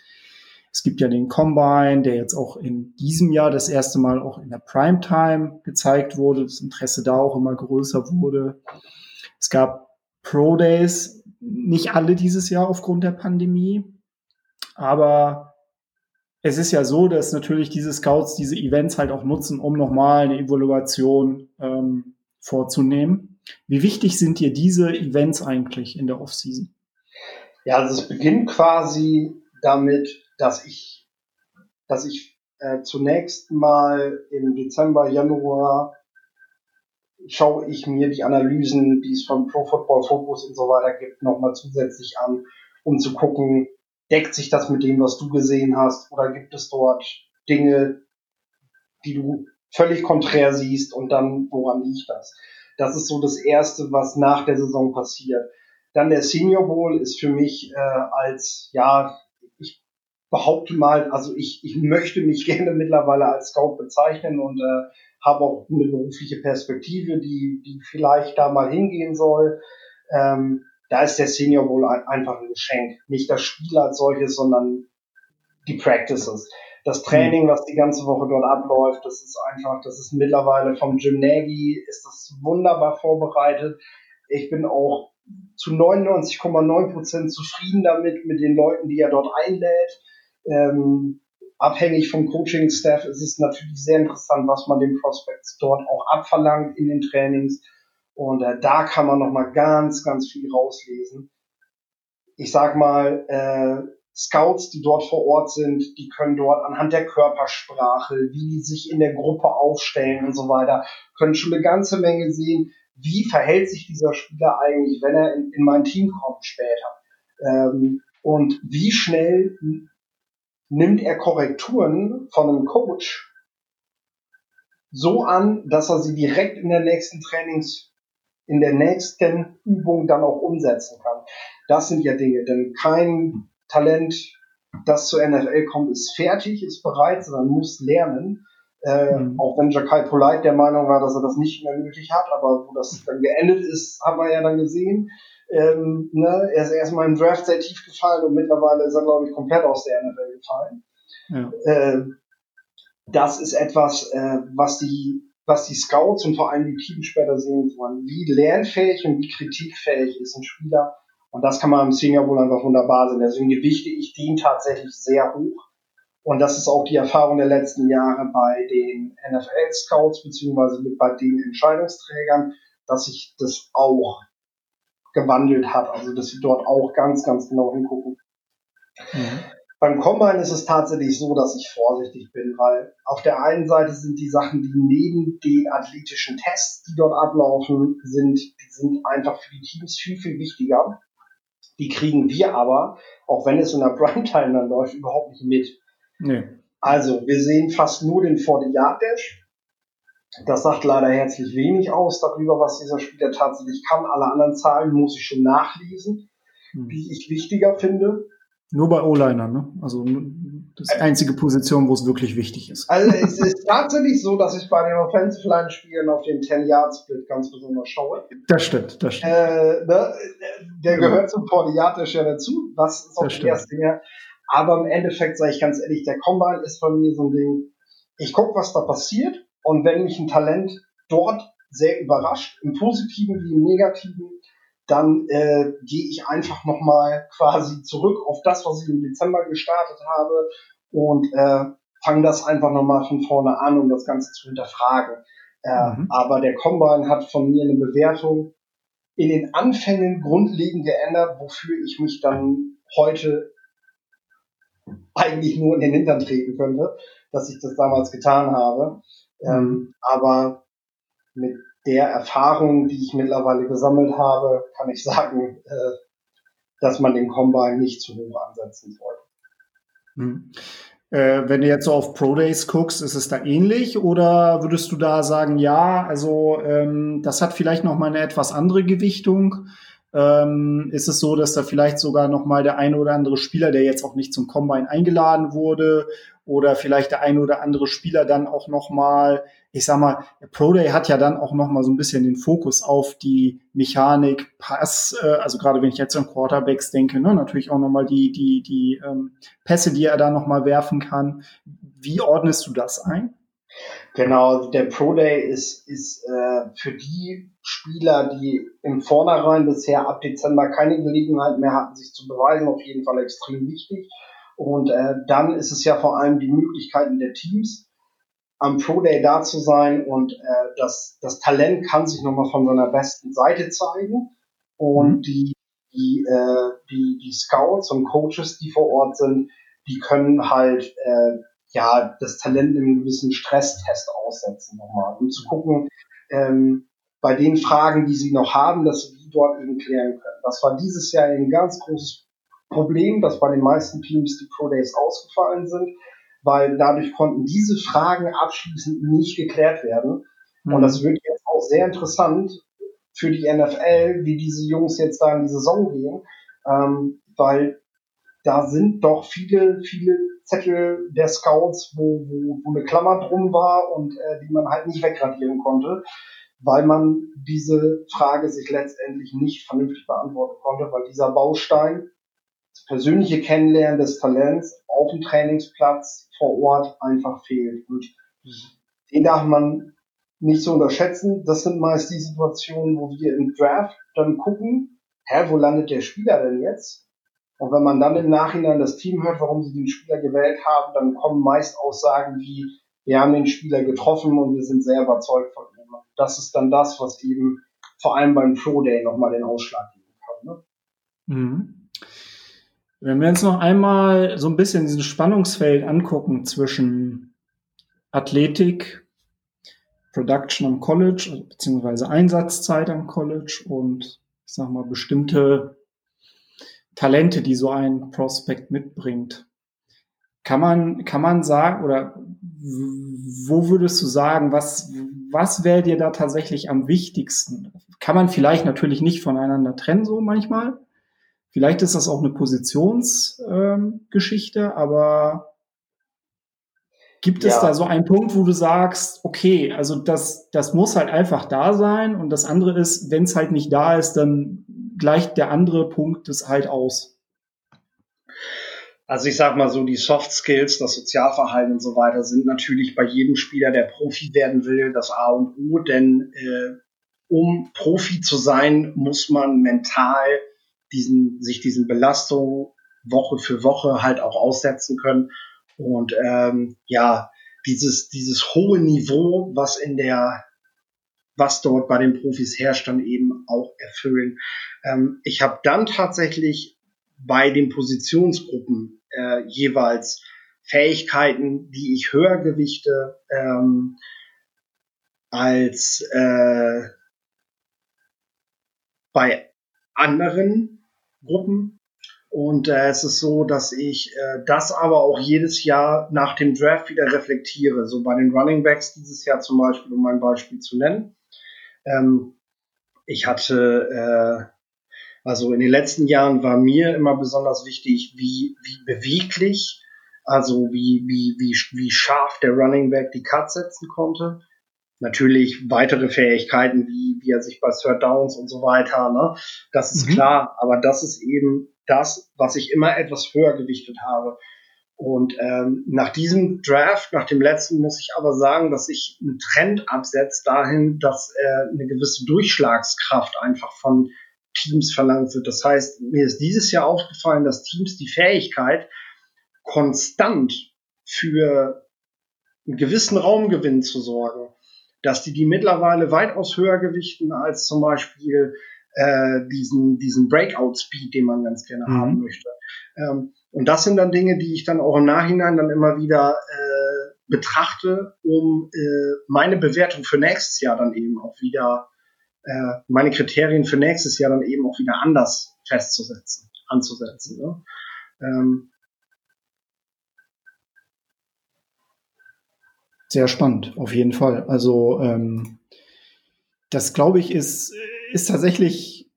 Es gibt ja den Combine, der jetzt auch in diesem Jahr das erste Mal auch in der Primetime gezeigt wurde, das Interesse da auch immer größer wurde. Es gab Pro Days, nicht alle dieses Jahr aufgrund der Pandemie, aber es ist ja so, dass natürlich diese Scouts diese Events halt auch nutzen, um nochmal eine Evaluation ähm, vorzunehmen. Wie wichtig sind dir diese Events eigentlich in der Offseason? Ja, also es beginnt quasi damit, dass ich, dass ich äh, zunächst mal im Dezember, Januar schaue ich mir die Analysen, die es von Pro Football Focus und so weiter gibt, nochmal zusätzlich an, um zu gucken, deckt sich das mit dem, was du gesehen hast, oder gibt es dort Dinge, die du völlig konträr siehst und dann, woran liegt das? Das ist so das Erste, was nach der Saison passiert. Dann der Senior Bowl ist für mich äh, als, ja, ich behaupte mal, also ich, ich möchte mich gerne mittlerweile als Scout bezeichnen und äh, habe auch eine berufliche Perspektive, die, die vielleicht da mal hingehen soll. Ähm, da ist der Senior Bowl einfach ein Geschenk. Nicht das Spiel als solches, sondern die Practices. Das Training, was die ganze Woche dort abläuft, das ist einfach, das ist mittlerweile vom Jim Nagy, ist das wunderbar vorbereitet. Ich bin auch zu 99,9 Prozent zufrieden damit, mit den Leuten, die er dort einlädt. Ähm, abhängig vom Coaching-Staff ist es natürlich sehr interessant, was man den Prospects dort auch abverlangt in den Trainings. Und äh, da kann man nochmal ganz, ganz viel rauslesen. Ich sag mal, äh, Scouts, die dort vor Ort sind, die können dort anhand der Körpersprache, wie die sich in der Gruppe aufstellen und so weiter, können schon eine ganze Menge sehen, wie verhält sich dieser Spieler eigentlich, wenn er in, in mein Team kommt später. Ähm, und wie schnell nimmt er Korrekturen von einem Coach so an, dass er sie direkt in der nächsten Trainings, in der nächsten Übung dann auch umsetzen kann. Das sind ja Dinge, denn kein Talent, das zur NFL kommt, ist fertig, ist bereit, sondern muss lernen. Äh, mhm. Auch wenn Jakai Polite der Meinung war, dass er das nicht mehr nötig hat, aber wo das dann geendet ist, haben wir ja dann gesehen. Ähm, ne? Er ist erstmal im Draft sehr tief gefallen und mittlerweile ist er, glaube ich, komplett aus der NFL gefallen. Ja. Äh, das ist etwas, äh, was die was die Scouts und vor allem die Teams später sehen wollen. Wie lernfähig und wie kritikfähig ist ein Spieler. Und das kann man im Senior wohl einfach wunderbar sehen. Deswegen gewichte ich den tatsächlich sehr hoch. Und das ist auch die Erfahrung der letzten Jahre bei den NFL-Scouts beziehungsweise bei den Entscheidungsträgern, dass sich das auch gewandelt hat. Also dass sie dort auch ganz, ganz genau hingucken. Mhm. Beim Combine ist es tatsächlich so, dass ich vorsichtig bin, weil auf der einen Seite sind die Sachen, die neben den athletischen Tests, die dort ablaufen, sind, die sind einfach für die Teams viel, viel wichtiger. Die kriegen wir aber, auch wenn es in der Primetime dann läuft, überhaupt nicht mit. Nee. Also, wir sehen fast nur den 40-Yard-Dash. Das sagt leider herzlich wenig aus darüber, was dieser Spieler tatsächlich kann. Alle anderen Zahlen muss ich schon nachlesen, hm. die ich wichtiger finde. Nur bei O-Liner, ne? Also das ist die einzige Position, wo es wirklich wichtig ist. Also es ist tatsächlich so, dass ich bei den Offensive Line Spielen auf den 10 Yard Split ganz besonders schaue. Das stimmt, das stimmt. Äh, ne? Der gehört ja. zum 40 Yard ja dazu. Was ist auch das die erste Dinge. Aber im Endeffekt sage ich ganz ehrlich, der Combine ist bei mir so ein Ding. Ich gucke, was da passiert und wenn mich ein Talent dort sehr überrascht, im Positiven wie im Negativen, dann äh, gehe ich einfach nochmal quasi zurück auf das, was ich im Dezember gestartet habe und äh, fange das einfach nochmal von vorne an, um das Ganze zu hinterfragen. Äh, mhm. Aber der Combine hat von mir eine Bewertung in den Anfängen grundlegend geändert, wofür ich mich dann heute eigentlich nur in den Hintern treten könnte, dass ich das damals getan habe. Mhm. Ähm, aber mit der Erfahrung, die ich mittlerweile gesammelt habe, kann ich sagen, äh, dass man den Combine nicht zu hoch ansetzen sollte. Hm. Äh, wenn du jetzt so auf Pro Days guckst, ist es da ähnlich oder würdest du da sagen, ja, also ähm, das hat vielleicht noch mal eine etwas andere Gewichtung? Ähm, ist es so, dass da vielleicht sogar noch mal der eine oder andere Spieler, der jetzt auch nicht zum Combine eingeladen wurde, oder vielleicht der eine oder andere Spieler dann auch noch mal ich sag mal, Pro Day hat ja dann auch noch mal so ein bisschen den Fokus auf die Mechanik, Pass, äh, also gerade wenn ich jetzt an Quarterbacks denke, ne, natürlich auch noch mal die die die ähm, Pässe, die er da noch mal werfen kann. Wie ordnest du das ein? Genau, der Pro Day ist ist äh, für die Spieler, die im Vornherein bisher ab Dezember keine Gelegenheit mehr hatten, sich zu beweisen, auf jeden Fall extrem wichtig. Und äh, dann ist es ja vor allem die Möglichkeiten der Teams am Pro Day da zu sein und äh, das, das Talent kann sich nochmal von seiner besten Seite zeigen und mhm. die, die, äh, die, die Scouts und Coaches, die vor Ort sind, die können halt äh, ja das Talent in einem gewissen Stresstest aussetzen nochmal, um zu gucken, ähm, bei den Fragen, die sie noch haben, dass sie die dort eben klären können. Das war dieses Jahr ein ganz großes Problem, dass bei den meisten Teams die Pro Days ausgefallen sind weil dadurch konnten diese Fragen abschließend nicht geklärt werden. Mhm. Und das wird jetzt auch sehr interessant für die NFL, wie diese Jungs jetzt da in die Saison gehen, ähm, weil da sind doch viele, viele Zettel der Scouts, wo, wo, wo eine Klammer drum war und äh, die man halt nicht wegradieren konnte, weil man diese Frage sich letztendlich nicht vernünftig beantworten konnte, weil dieser Baustein das persönliche Kennenlernen des Talents auf dem Trainingsplatz vor Ort einfach fehlt. Und den darf man nicht so unterschätzen. Das sind meist die Situationen, wo wir im Draft dann gucken, hä, wo landet der Spieler denn jetzt? Und wenn man dann im Nachhinein das Team hört, warum sie den Spieler gewählt haben, dann kommen meist Aussagen wie, wir haben den Spieler getroffen und wir sind sehr überzeugt von ihm. Das ist dann das, was eben vor allem beim Pro Day nochmal den Ausschlag geben kann. Ne? Mhm. Wenn wir uns noch einmal so ein bisschen dieses Spannungsfeld angucken zwischen Athletik, Production am College, also beziehungsweise Einsatzzeit am College und ich sag mal bestimmte Talente, die so ein Prospect mitbringt. kann man, kann man sagen, oder wo würdest du sagen, was, was wäre dir da tatsächlich am wichtigsten? Kann man vielleicht natürlich nicht voneinander trennen, so manchmal. Vielleicht ist das auch eine Positionsgeschichte, ähm, aber gibt es ja. da so einen Punkt, wo du sagst, okay, also das, das muss halt einfach da sein und das andere ist, wenn es halt nicht da ist, dann gleicht der andere Punkt es halt aus? Also ich sag mal so, die Soft Skills, das Sozialverhalten und so weiter sind natürlich bei jedem Spieler, der Profi werden will, das A und O, denn äh, um Profi zu sein, muss man mental diesen, sich diesen Belastungen Woche für Woche halt auch aussetzen können. Und ähm, ja, dieses, dieses hohe Niveau, was in der, was dort bei den Profis herrscht, dann eben auch erfüllen. Ähm, ich habe dann tatsächlich bei den Positionsgruppen äh, jeweils Fähigkeiten, die ich höher gewichte ähm, als äh, bei anderen Gruppen. Und äh, es ist so, dass ich äh, das aber auch jedes Jahr nach dem Draft wieder reflektiere. So bei den Running Backs dieses Jahr zum Beispiel, um ein Beispiel zu nennen. Ähm, ich hatte äh, also in den letzten Jahren war mir immer besonders wichtig, wie, wie beweglich, also wie, wie, wie, wie scharf der Running Back die Cut setzen konnte. Natürlich weitere Fähigkeiten, wie, wie er sich bei Third Downs und so weiter, ne? Das ist mhm. klar, aber das ist eben das, was ich immer etwas höher gewichtet habe. Und ähm, nach diesem Draft, nach dem letzten, muss ich aber sagen, dass sich ein Trend absetzt dahin, dass äh, eine gewisse Durchschlagskraft einfach von Teams verlangt wird. Das heißt, mir ist dieses Jahr aufgefallen, dass Teams die Fähigkeit, konstant für einen gewissen Raumgewinn zu sorgen, dass die die mittlerweile weitaus höher gewichten als zum Beispiel äh, diesen, diesen Breakout-Speed, den man ganz gerne mhm. haben möchte. Ähm, und das sind dann Dinge, die ich dann auch im Nachhinein dann immer wieder äh, betrachte, um äh, meine Bewertung für nächstes Jahr dann eben auch wieder äh, meine Kriterien für nächstes Jahr dann eben auch wieder anders festzusetzen, anzusetzen. Ne? Ähm, Sehr spannend, auf jeden Fall. Also ähm, das glaube ich ist, ist tatsächlich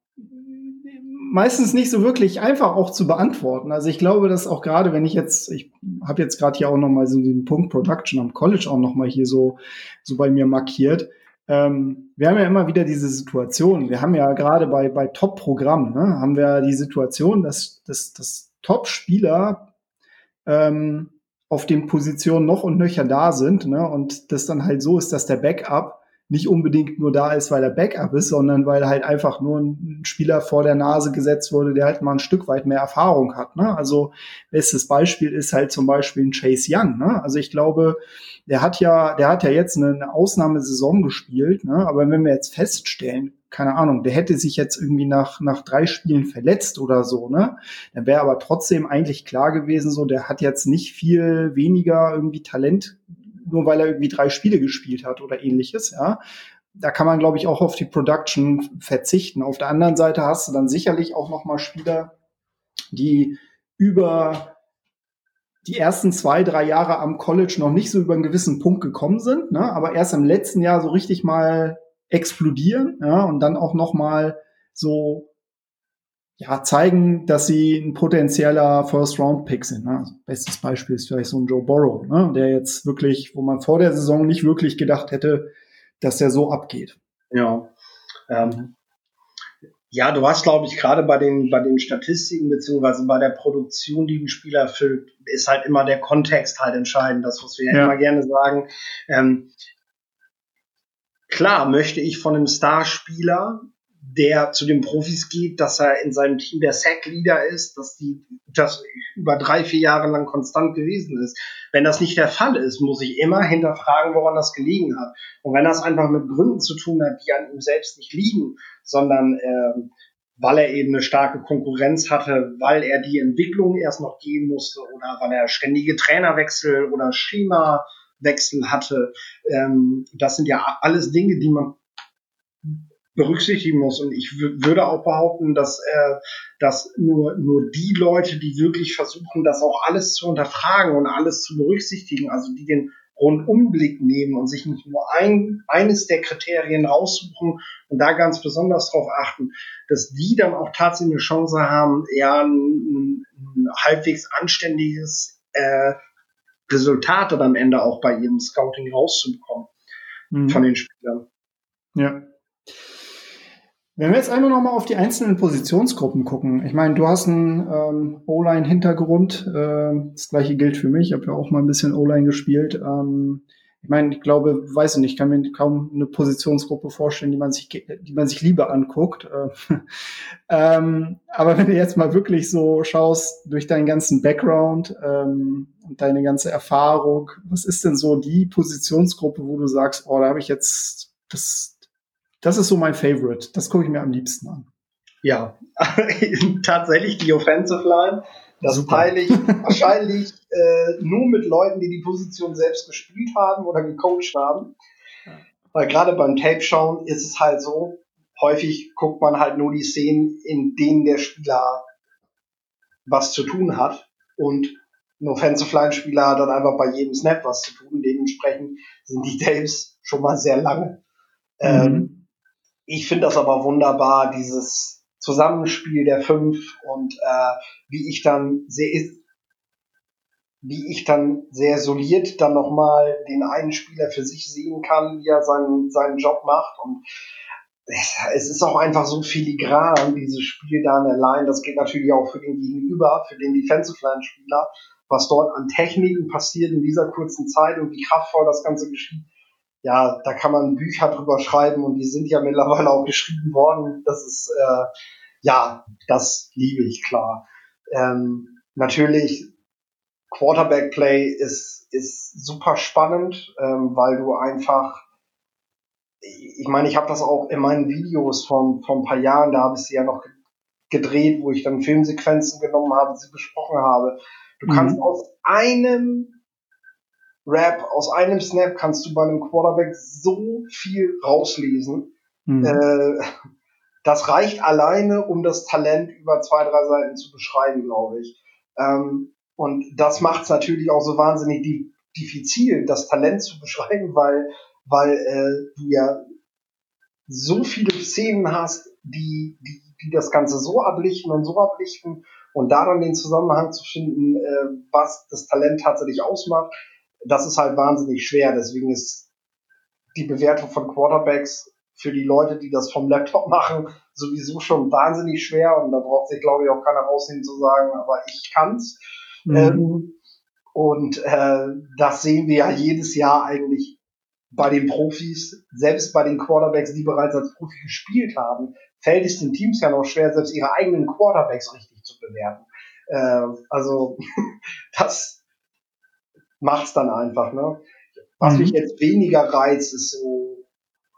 meistens nicht so wirklich einfach auch zu beantworten. Also ich glaube, dass auch gerade, wenn ich jetzt, ich habe jetzt gerade hier auch noch mal so den Punkt Production am College auch noch mal hier so so bei mir markiert ähm, wir haben ja immer wieder diese Situation. Wir haben ja gerade bei, bei Top-Programmen, ne, haben wir die Situation, dass, dass, dass Top-Spieler ähm, auf den Positionen noch und nöcher da sind ne, und das dann halt so ist, dass der Backup nicht unbedingt nur da ist, weil er Backup ist, sondern weil halt einfach nur ein Spieler vor der Nase gesetzt wurde, der halt mal ein Stück weit mehr Erfahrung hat. Ne? Also bestes Beispiel ist halt zum Beispiel ein Chase Young. Ne? Also ich glaube, der hat ja, der hat ja jetzt eine, Ausnahmesaison gespielt, ne? aber wenn wir jetzt feststellen, keine Ahnung, der hätte sich jetzt irgendwie nach, nach drei Spielen verletzt oder so, ne? Dann wäre aber trotzdem eigentlich klar gewesen, so, der hat jetzt nicht viel weniger irgendwie Talent nur weil er irgendwie drei Spiele gespielt hat oder ähnliches, ja. Da kann man, glaube ich, auch auf die Production verzichten. Auf der anderen Seite hast du dann sicherlich auch noch mal Spieler, die über die ersten zwei, drei Jahre am College noch nicht so über einen gewissen Punkt gekommen sind, ne, aber erst im letzten Jahr so richtig mal explodieren, ja, und dann auch noch mal so ja, zeigen, dass sie ein potenzieller First-Round-Pick sind. Ne? Also bestes Beispiel ist vielleicht so ein Joe Burrow, ne? der jetzt wirklich, wo man vor der Saison nicht wirklich gedacht hätte, dass der so abgeht. Ja. Ähm, ja, du hast, glaube ich, gerade bei den, bei den Statistiken beziehungsweise bei der Produktion, die ein Spieler erfüllt, ist halt immer der Kontext halt entscheidend. Das, was wir ja. immer gerne sagen. Ähm, klar möchte ich von einem Starspieler der zu den Profis geht, dass er in seinem Team der Sack-Leader ist, dass die das über drei, vier Jahre lang konstant gewesen ist. Wenn das nicht der Fall ist, muss ich immer hinterfragen, woran das gelegen hat. Und wenn das einfach mit Gründen zu tun hat, die an ihm selbst nicht liegen, sondern ähm, weil er eben eine starke Konkurrenz hatte, weil er die Entwicklung erst noch gehen musste oder weil er ständige Trainerwechsel oder Schema-Wechsel hatte. Ähm, das sind ja alles Dinge, die man berücksichtigen muss. Und ich würde auch behaupten, dass, äh, dass nur, nur die Leute, die wirklich versuchen, das auch alles zu unterfragen und alles zu berücksichtigen, also die den Rundumblick nehmen und sich nicht nur ein, eines der Kriterien raussuchen und da ganz besonders drauf achten, dass die dann auch tatsächlich eine Chance haben, ja, ein, ein halbwegs anständiges äh, Resultat dann am Ende auch bei ihrem Scouting rauszubekommen mhm. von den Spielern. Ja. Wenn wir jetzt einmal nochmal auf die einzelnen Positionsgruppen gucken. Ich meine, du hast einen ähm, O-Line-Hintergrund. Äh, das gleiche gilt für mich. Ich habe ja auch mal ein bisschen O-Line gespielt. Ähm, ich meine, ich glaube, weiß ich nicht, kann mir kaum eine Positionsgruppe vorstellen, die man sich, die man sich lieber anguckt. Äh, ähm, aber wenn du jetzt mal wirklich so schaust durch deinen ganzen Background ähm, und deine ganze Erfahrung, was ist denn so die Positionsgruppe, wo du sagst, oh, da habe ich jetzt das das ist so mein Favorite. Das gucke ich mir am liebsten an. Ja, tatsächlich die Offensive Line. Das Super. teile ich wahrscheinlich äh, nur mit Leuten, die die Position selbst gespielt haben oder gecoacht haben. Weil gerade beim Tape schauen ist es halt so, häufig guckt man halt nur die Szenen, in denen der Spieler was zu tun hat. Und ein Offensive Line Spieler hat dann einfach bei jedem Snap was zu tun. Dementsprechend sind die Tapes schon mal sehr lange. Mhm. Ähm, ich finde das aber wunderbar, dieses Zusammenspiel der fünf und äh, wie ich dann sehr wie ich dann sehr soliert dann nochmal den einen Spieler für sich sehen kann, wie er seinen, seinen Job macht. Und es ist auch einfach so filigran, dieses Spiel da an der Line. Das geht natürlich auch für den Gegenüber, für den Defensive Line Spieler, was dort an Techniken passiert in dieser kurzen Zeit und wie kraftvoll das Ganze geschieht ja, da kann man Bücher drüber schreiben und die sind ja mittlerweile auch geschrieben worden. Das ist, äh, ja, das liebe ich klar. Ähm, natürlich, Quarterback Play ist, ist super spannend, ähm, weil du einfach, ich meine, ich habe das auch in meinen Videos von, von ein paar Jahren, da habe ich sie ja noch gedreht, wo ich dann Filmsequenzen genommen habe, sie besprochen habe. Du kannst mhm. aus einem Rap, aus einem Snap kannst du bei einem Quarterback so viel rauslesen. Mhm. Äh, das reicht alleine, um das Talent über zwei, drei Seiten zu beschreiben, glaube ich. Ähm, und das macht es natürlich auch so wahnsinnig diffizil, das Talent zu beschreiben, weil, weil äh, du ja so viele Szenen hast, die, die, die das Ganze so ablichten und so ablichten und daran den Zusammenhang zu finden, äh, was das Talent tatsächlich ausmacht das ist halt wahnsinnig schwer. Deswegen ist die Bewertung von Quarterbacks für die Leute, die das vom Laptop machen, sowieso schon wahnsinnig schwer. Und da braucht sich, glaube ich, auch keiner rausnehmen zu sagen, aber ich kann's. Mhm. Ähm, und äh, das sehen wir ja jedes Jahr eigentlich bei den Profis, selbst bei den Quarterbacks, die bereits als Profi gespielt haben, fällt es den Teams ja noch schwer, selbst ihre eigenen Quarterbacks richtig zu bewerten. Äh, also das, macht's dann einfach. Ne? Was mhm. mich jetzt weniger reizt, ist so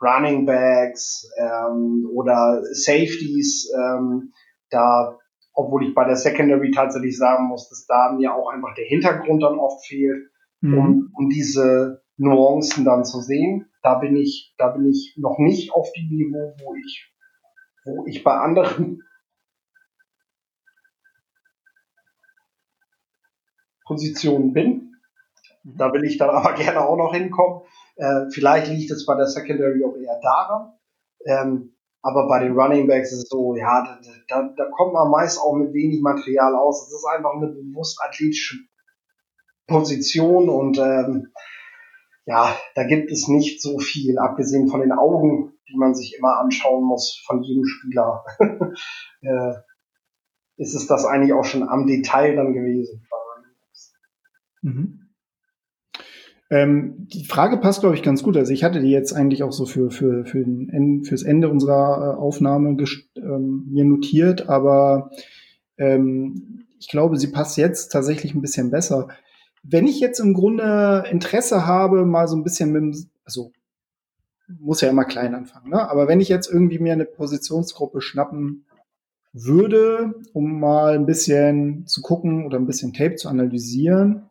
Running Backs ähm, oder Safeties. Ähm, da, obwohl ich bei der Secondary tatsächlich sagen muss, dass da mir auch einfach der Hintergrund dann oft fehlt, mhm. um, um diese Nuancen dann zu sehen. Da bin ich, da bin ich noch nicht auf dem Niveau, wo ich, wo ich bei anderen Positionen bin. Da will ich dann aber gerne auch noch hinkommen. Äh, vielleicht liegt es bei der Secondary auch eher daran. Ähm, aber bei den Running Backs ist es so, ja, da, da, da kommt man meist auch mit wenig Material aus. Es ist einfach eine bewusst athletische Position und ähm, ja, da gibt es nicht so viel, abgesehen von den Augen, die man sich immer anschauen muss von jedem Spieler. äh, ist es das eigentlich auch schon am Detail dann gewesen. Mhm. Ähm, die Frage passt, glaube ich, ganz gut. Also ich hatte die jetzt eigentlich auch so für, für, für den, fürs Ende unserer äh, Aufnahme ähm, mir notiert, aber ähm, ich glaube, sie passt jetzt tatsächlich ein bisschen besser. Wenn ich jetzt im Grunde Interesse habe, mal so ein bisschen mit, also muss ja immer klein anfangen, ne? aber wenn ich jetzt irgendwie mir eine Positionsgruppe schnappen würde, um mal ein bisschen zu gucken oder ein bisschen Tape zu analysieren,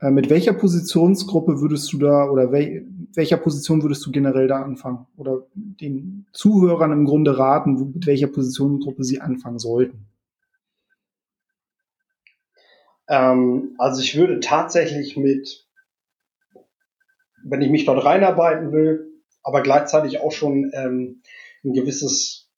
Äh, mit welcher Positionsgruppe würdest du da oder wel, welcher Position würdest du generell da anfangen? Oder den Zuhörern im Grunde raten, mit welcher Positionsgruppe sie anfangen sollten? Ähm, also ich würde tatsächlich mit, wenn ich mich dort reinarbeiten will, aber gleichzeitig auch schon ähm, ein gewisses,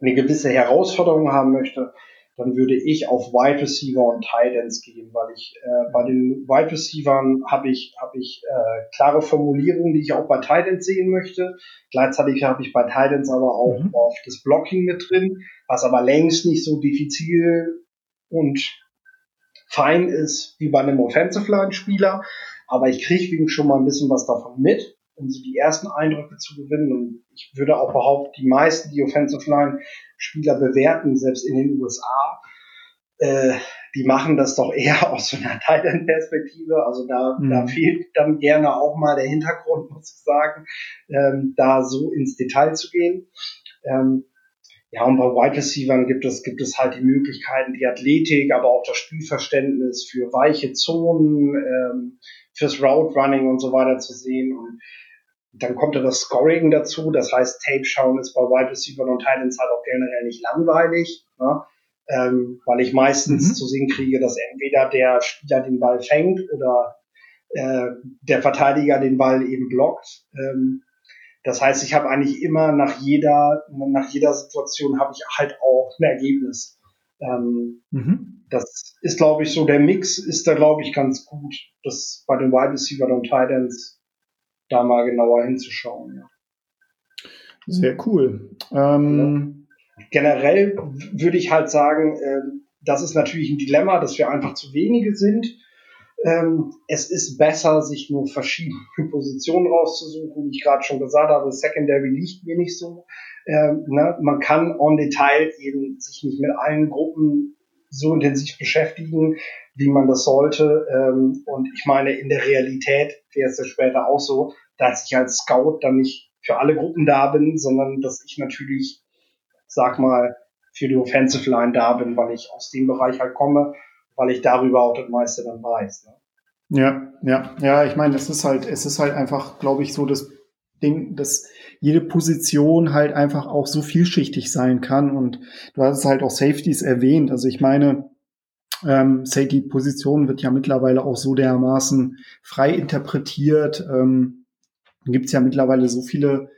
eine gewisse Herausforderung haben möchte, dann würde ich auf Wide Receiver und Tight Ends gehen, weil ich äh, bei den Wide Receivern habe ich habe ich äh, klare Formulierungen, die ich auch bei Tight Ends sehen möchte. Gleichzeitig habe ich bei Tight Ends aber auch mhm. oft das Blocking mit drin, was aber längst nicht so diffizil und fein ist wie bei einem Offensive Line Spieler, aber ich kriege schon mal ein bisschen was davon mit, um so die ersten Eindrücke zu gewinnen und ich würde auch behaupten, die meisten, die Offensive Line Spieler bewerten, selbst in den USA, äh, die machen das doch eher aus so einer Titan-Perspektive. Also da, mhm. da fehlt dann gerne auch mal der Hintergrund, muss ich sagen, ähm, da so ins Detail zu gehen. Ähm, ja, und bei Wide Receivers gibt es, gibt es halt die Möglichkeiten, die Athletik, aber auch das Spielverständnis für weiche Zonen, ähm, fürs Route Running und so weiter zu sehen. Und dann kommt ja das Scoring dazu. Das heißt, Tape schauen ist bei Wide Receiver und Titans halt auch generell nicht langweilig, ne? ähm, weil ich meistens mhm. zu sehen kriege, dass entweder der Spieler den Ball fängt oder äh, der Verteidiger den Ball eben blockt. Ähm, das heißt, ich habe eigentlich immer nach jeder nach jeder Situation habe ich halt auch ein Ergebnis. Ähm, mhm. Das ist, glaube ich, so der Mix ist da, glaube ich, ganz gut. Das bei den Wide Receiver und Titans da mal genauer hinzuschauen. Ja. Sehr cool. Ähm, Generell würde ich halt sagen, äh, das ist natürlich ein Dilemma, dass wir einfach zu wenige sind. Ähm, es ist besser, sich nur verschiedene Positionen rauszusuchen, wie ich gerade schon gesagt habe. Secondary liegt mir nicht so. Ähm, ne? Man kann on Detail eben sich nicht mit allen Gruppen so intensiv beschäftigen, wie man das sollte. Ähm, und ich meine, in der Realität wäre es ja später auch so, dass ich als Scout dann nicht für alle Gruppen da bin, sondern dass ich natürlich, sag mal, für die Offensive Line da bin, weil ich aus dem Bereich halt komme, weil ich darüber auch das meiste dann weiß. Ne? Ja, ja, ja, ich meine, es ist halt, es ist halt einfach, glaube ich, so das Ding, dass jede Position halt einfach auch so vielschichtig sein kann und du hast halt auch Safeties erwähnt. Also ich meine, ähm, die Position wird ja mittlerweile auch so dermaßen frei interpretiert. Ähm, gibt es ja mittlerweile so viele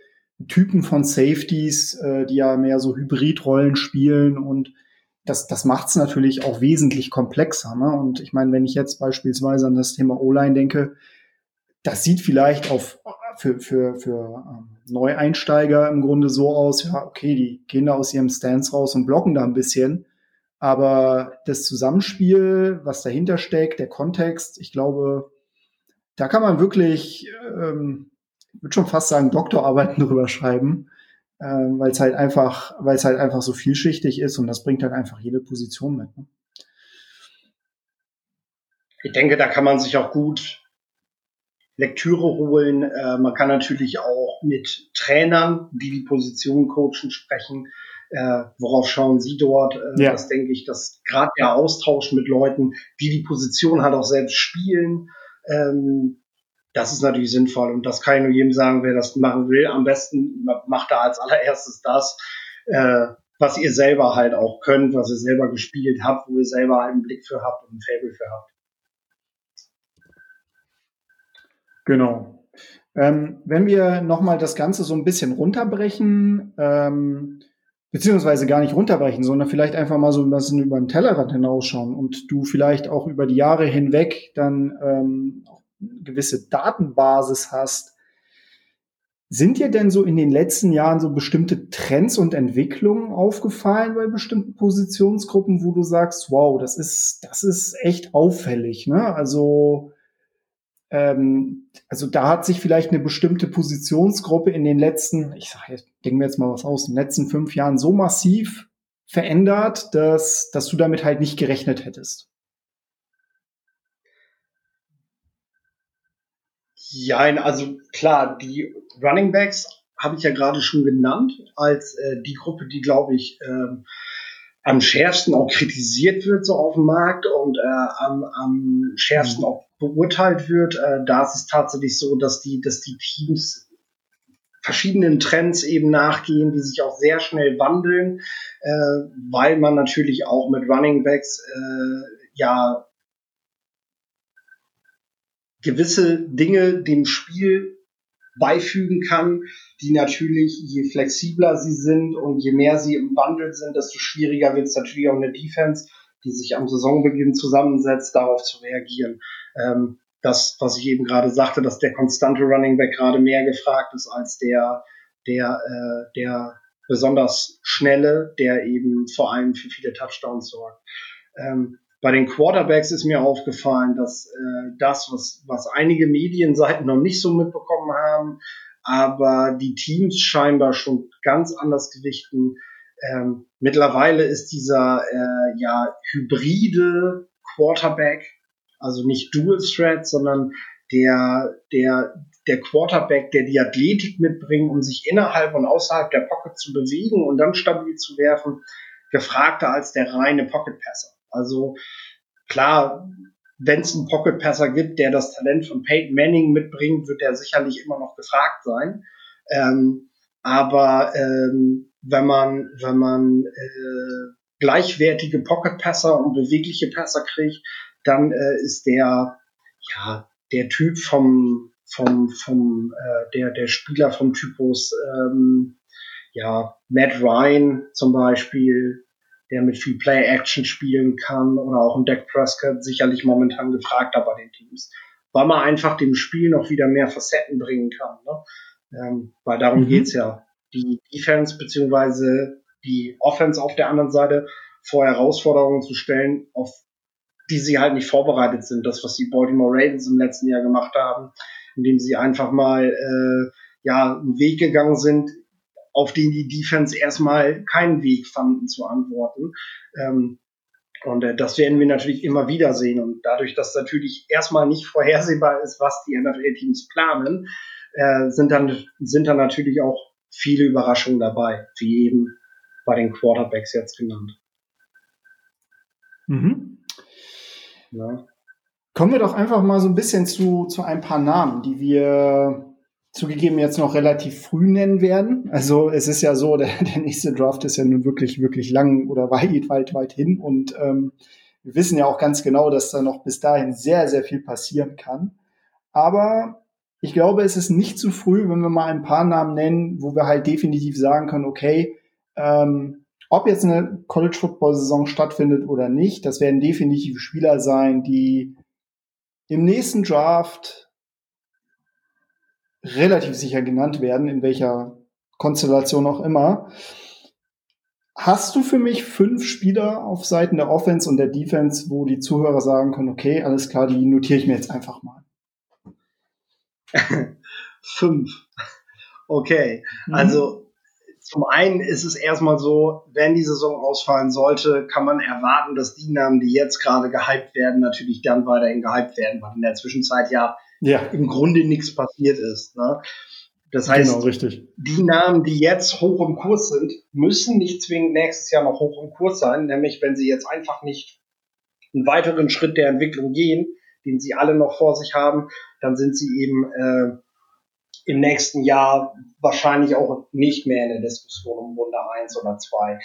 Typen von Safeties, äh, die ja mehr so Hybridrollen spielen und das, das macht es natürlich auch wesentlich komplexer. Ne? Und ich meine, wenn ich jetzt beispielsweise an das Thema O-Line denke, das sieht vielleicht auf, für, für, für ähm, Neueinsteiger im Grunde so aus, ja, okay, die gehen da aus ihrem Stance raus und blocken da ein bisschen. Aber das Zusammenspiel, was dahinter steckt, der Kontext, ich glaube, da kann man wirklich ähm, würde schon fast sagen, Doktorarbeiten drüber schreiben, äh, weil es halt einfach, weil es halt einfach so vielschichtig ist und das bringt halt einfach jede Position mit. Ne? Ich denke, da kann man sich auch gut Lektüre holen. Äh, man kann natürlich auch mit Trainern, die die Position coachen, sprechen. Äh, worauf schauen Sie dort? Äh, ja. Das denke ich, dass gerade der Austausch mit Leuten, die die Position halt auch selbst spielen, ähm, das ist natürlich sinnvoll und das kann ich nur jedem sagen, wer das machen will. Am besten macht da als allererstes das, äh, was ihr selber halt auch könnt, was ihr selber gespielt habt, wo ihr selber einen Blick für habt und ein Fable für habt. Genau. Ähm, wenn wir nochmal das Ganze so ein bisschen runterbrechen, ähm, beziehungsweise gar nicht runterbrechen, sondern vielleicht einfach mal so ein bisschen über den Tellerrand hinausschauen und du vielleicht auch über die Jahre hinweg dann ähm, gewisse Datenbasis hast. Sind dir denn so in den letzten Jahren so bestimmte Trends und Entwicklungen aufgefallen bei bestimmten Positionsgruppen, wo du sagst, wow, das ist, das ist echt auffällig, ne? Also, ähm, also da hat sich vielleicht eine bestimmte Positionsgruppe in den letzten, ich sage jetzt, denken wir jetzt mal was aus, in den letzten fünf Jahren so massiv verändert, dass, dass du damit halt nicht gerechnet hättest. Ja, also klar, die Running Backs habe ich ja gerade schon genannt als äh, die Gruppe, die glaube ich ähm, am schärfsten auch kritisiert wird so auf dem Markt und äh, am, am schärfsten mhm. auch beurteilt wird. Äh, da ist es tatsächlich so, dass die, dass die Teams verschiedenen Trends eben nachgehen, die sich auch sehr schnell wandeln, äh, weil man natürlich auch mit Running Backs äh, ja gewisse Dinge dem Spiel beifügen kann, die natürlich, je flexibler sie sind und je mehr sie im Wandel sind, desto schwieriger wird es natürlich auch eine Defense, die sich am Saisonbeginn zusammensetzt, darauf zu reagieren. Ähm, das, was ich eben gerade sagte, dass der konstante Running Back gerade mehr gefragt ist als der, der, äh, der besonders schnelle, der eben vor allem für viele Touchdowns sorgt. Ähm, bei den Quarterbacks ist mir aufgefallen, dass äh, das, was, was einige Medienseiten noch nicht so mitbekommen haben, aber die Teams scheinbar schon ganz anders gewichten. Ähm, mittlerweile ist dieser äh, ja hybride Quarterback, also nicht Dual Threat, sondern der der der Quarterback, der die Athletik mitbringt, um sich innerhalb und außerhalb der Pocket zu bewegen und dann stabil zu werfen, gefragter als der reine Pocket Passer. Also klar, wenn es einen Pocket Passer gibt, der das Talent von Peyton Manning mitbringt, wird er sicherlich immer noch gefragt sein. Ähm, aber ähm, wenn man wenn man äh, gleichwertige Pocket Passer und bewegliche Passer kriegt, dann äh, ist der ja der Typ vom vom vom äh, der der Spieler vom Typus ähm, ja Matt Ryan zum Beispiel der mit viel Play-Action spielen kann oder auch ein Deck Prescott sicherlich momentan gefragter bei den Teams, weil man einfach dem Spiel noch wieder mehr Facetten bringen kann. Ne? Ähm, weil darum mhm. geht's ja. Die Defense beziehungsweise die Offense auf der anderen Seite vor Herausforderungen zu stellen, auf die sie halt nicht vorbereitet sind. Das, was die Baltimore Ravens im letzten Jahr gemacht haben, indem sie einfach mal äh, ja einen Weg gegangen sind, auf den die Defense erstmal keinen Weg fanden zu antworten. Ähm, und äh, das werden wir natürlich immer wieder sehen. Und dadurch, dass natürlich erstmal nicht vorhersehbar ist, was die NFL-Teams planen, äh, sind, dann, sind dann natürlich auch viele Überraschungen dabei, wie eben bei den Quarterbacks jetzt genannt. Mhm. Ja. Kommen wir doch einfach mal so ein bisschen zu, zu ein paar Namen, die wir zugegeben jetzt noch relativ früh nennen werden. Also es ist ja so, der, der nächste Draft ist ja nun wirklich, wirklich lang oder weit, weit, weit hin. Und ähm, wir wissen ja auch ganz genau, dass da noch bis dahin sehr, sehr viel passieren kann. Aber ich glaube, es ist nicht zu früh, wenn wir mal ein paar Namen nennen, wo wir halt definitiv sagen können, okay, ähm, ob jetzt eine College Football Saison stattfindet oder nicht, das werden definitiv Spieler sein, die im nächsten Draft relativ sicher genannt werden, in welcher Konstellation auch immer. Hast du für mich fünf Spieler auf Seiten der Offense und der Defense, wo die Zuhörer sagen können, okay, alles klar, die notiere ich mir jetzt einfach mal? fünf. Okay. Mhm. Also zum einen ist es erstmal so, wenn die Saison ausfallen sollte, kann man erwarten, dass die Namen, die jetzt gerade gehypt werden, natürlich dann weiterhin gehypt werden, weil in der Zwischenzeit ja ja. im Grunde nichts passiert ist. Ne? Das heißt, genau, richtig. die Namen, die jetzt hoch im Kurs sind, müssen nicht zwingend nächstes Jahr noch hoch im Kurs sein, nämlich wenn sie jetzt einfach nicht einen weiteren Schritt der Entwicklung gehen, den sie alle noch vor sich haben, dann sind sie eben äh, im nächsten Jahr wahrscheinlich auch nicht mehr in der Diskussion um Wunder 1 oder 2.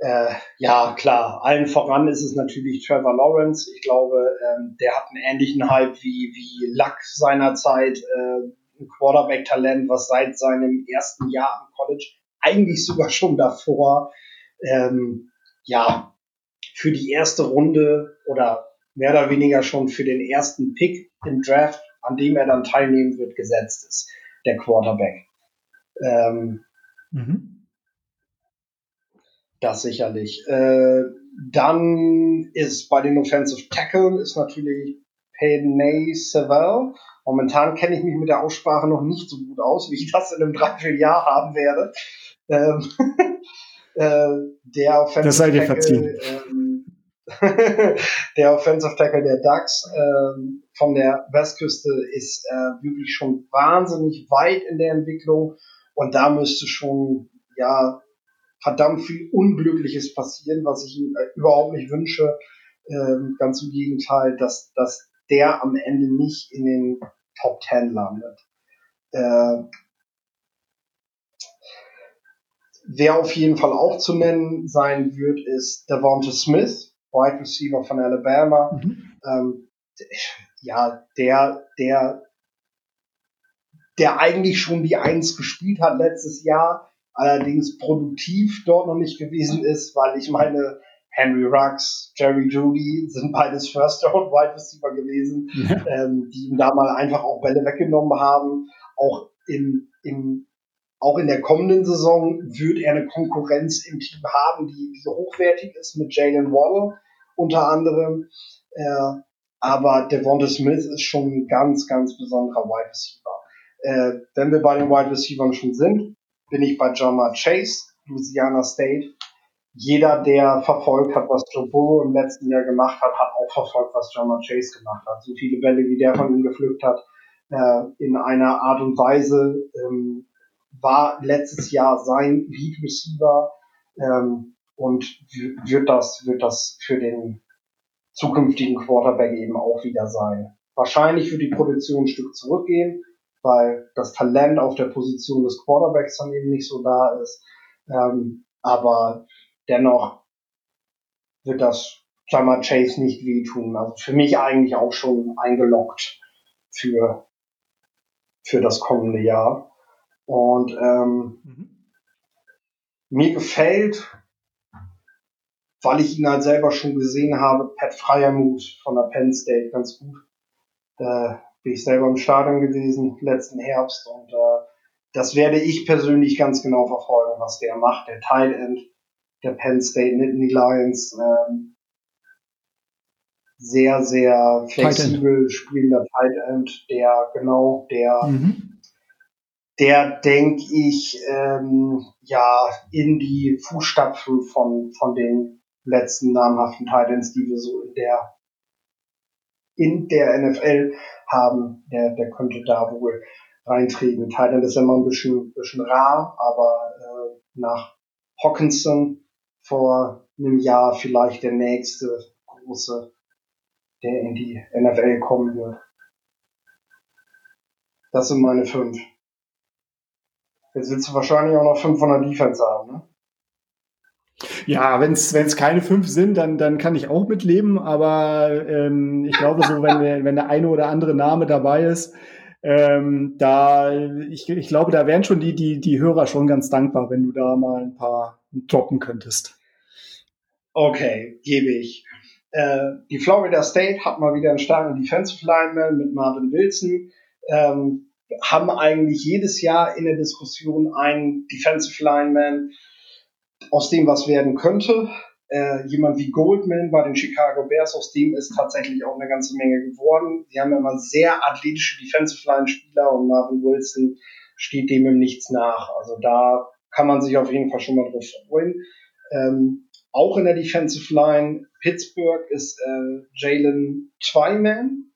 Äh, ja, klar, allen voran ist es natürlich Trevor Lawrence. Ich glaube, ähm, der hat einen ähnlichen Hype wie, wie Luck seinerzeit, äh, ein Quarterback-Talent, was seit seinem ersten Jahr im College, eigentlich sogar schon davor, ähm, ja, für die erste Runde oder mehr oder weniger schon für den ersten Pick im Draft, an dem er dann teilnehmen wird, gesetzt ist, der Quarterback. Ähm, mhm. Das sicherlich. Äh, dann ist bei den Offensive Tackle ist natürlich Payne Savell. Momentan kenne ich mich mit der Aussprache noch nicht so gut aus, wie ich das in einem Dreivierteljahr haben werde. Ähm, äh, der Offensive das sei dir Tackle, ähm, der Offensive Tackle der Ducks ähm, von der Westküste ist äh, wirklich schon wahnsinnig weit in der Entwicklung und da müsste schon ja verdammt viel Unglückliches passieren, was ich ihm äh, überhaupt nicht wünsche. Ähm, ganz im Gegenteil, dass, dass der am Ende nicht in den Top Ten landet. Äh, wer auf jeden Fall auch zu nennen sein wird, ist Devonta Smith, Wide Receiver von Alabama. Mhm. Ähm, ja, der, der, der eigentlich schon die Eins gespielt hat letztes Jahr, allerdings produktiv dort noch nicht gewesen ist, weil ich meine, Henry Ruggs, Jerry Judy sind beides First Round Wide Receiver gewesen, ja. ähm, die ihm da mal einfach auch Bälle weggenommen haben. Auch im, im, auch in der kommenden Saison wird er eine Konkurrenz im Team haben, die, die hochwertig ist mit Jalen Waddle unter anderem. Äh, aber Devonta Smith ist schon ein ganz, ganz besonderer Wide Receiver. Äh, wenn wir bei den Wide Receivers schon sind, bin ich bei Jama Chase, Louisiana State. Jeder, der verfolgt hat, was Joe Burrow im letzten Jahr gemacht hat, hat auch verfolgt, was Jama Chase gemacht hat. So viele Bälle, wie der von ihm gepflückt hat, äh, in einer Art und Weise, ähm, war letztes Jahr sein Lead Receiver ähm, und wird das, wird das für den zukünftigen Quarterback eben auch wieder sein. Wahrscheinlich wird die Produktion ein Stück zurückgehen, weil das Talent auf der Position des Quarterbacks dann eben nicht so da ist. Ähm, aber dennoch wird das Jammer Chase nicht wehtun. Also für mich eigentlich auch schon eingeloggt für, für das kommende Jahr. Und ähm, mhm. mir gefällt, weil ich ihn halt selber schon gesehen habe, Pat Fryermuth von der Penn State ganz gut. Äh, bin ich selber im Stadion gewesen letzten Herbst und äh, das werde ich persönlich ganz genau verfolgen, was der macht. Der Tight End der Penn State Nittany Lions, ähm, sehr, sehr flexibel spielender Tight End, der genau, der, mhm. der denke ich, ähm, ja, in die Fußstapfen von, von den letzten namhaften Tight Ends, die wir so in der in der NFL haben, der, der könnte da wohl reintreten. Titan ist immer ein bisschen, bisschen rar, aber äh, nach Hawkinson vor einem Jahr vielleicht der nächste große, der in die NFL kommen wird. Das sind meine fünf. Jetzt willst du wahrscheinlich auch noch fünf von der Defense haben, ne? Ja, wenn es keine fünf sind, dann, dann kann ich auch mitleben. Aber ähm, ich glaube, so wenn, wenn der eine oder andere Name dabei ist, ähm, da ich, ich glaube, da wären schon die, die, die Hörer schon ganz dankbar, wenn du da mal ein paar droppen könntest. Okay, gebe ich. Äh, die Florida State hat mal wieder einen starken Defensive Lineman mit Marvin Wilson. Ähm, haben eigentlich jedes Jahr in der Diskussion einen Defensive Lineman, aus dem was werden könnte. Äh, jemand wie Goldman bei den Chicago Bears, aus dem ist tatsächlich auch eine ganze Menge geworden. Sie haben immer sehr athletische Defensive Line Spieler und Marvin Wilson steht dem im Nichts nach. Also da kann man sich auf jeden Fall schon mal drauf freuen. Ähm, auch in der Defensive Line Pittsburgh ist äh, Jalen Twyman,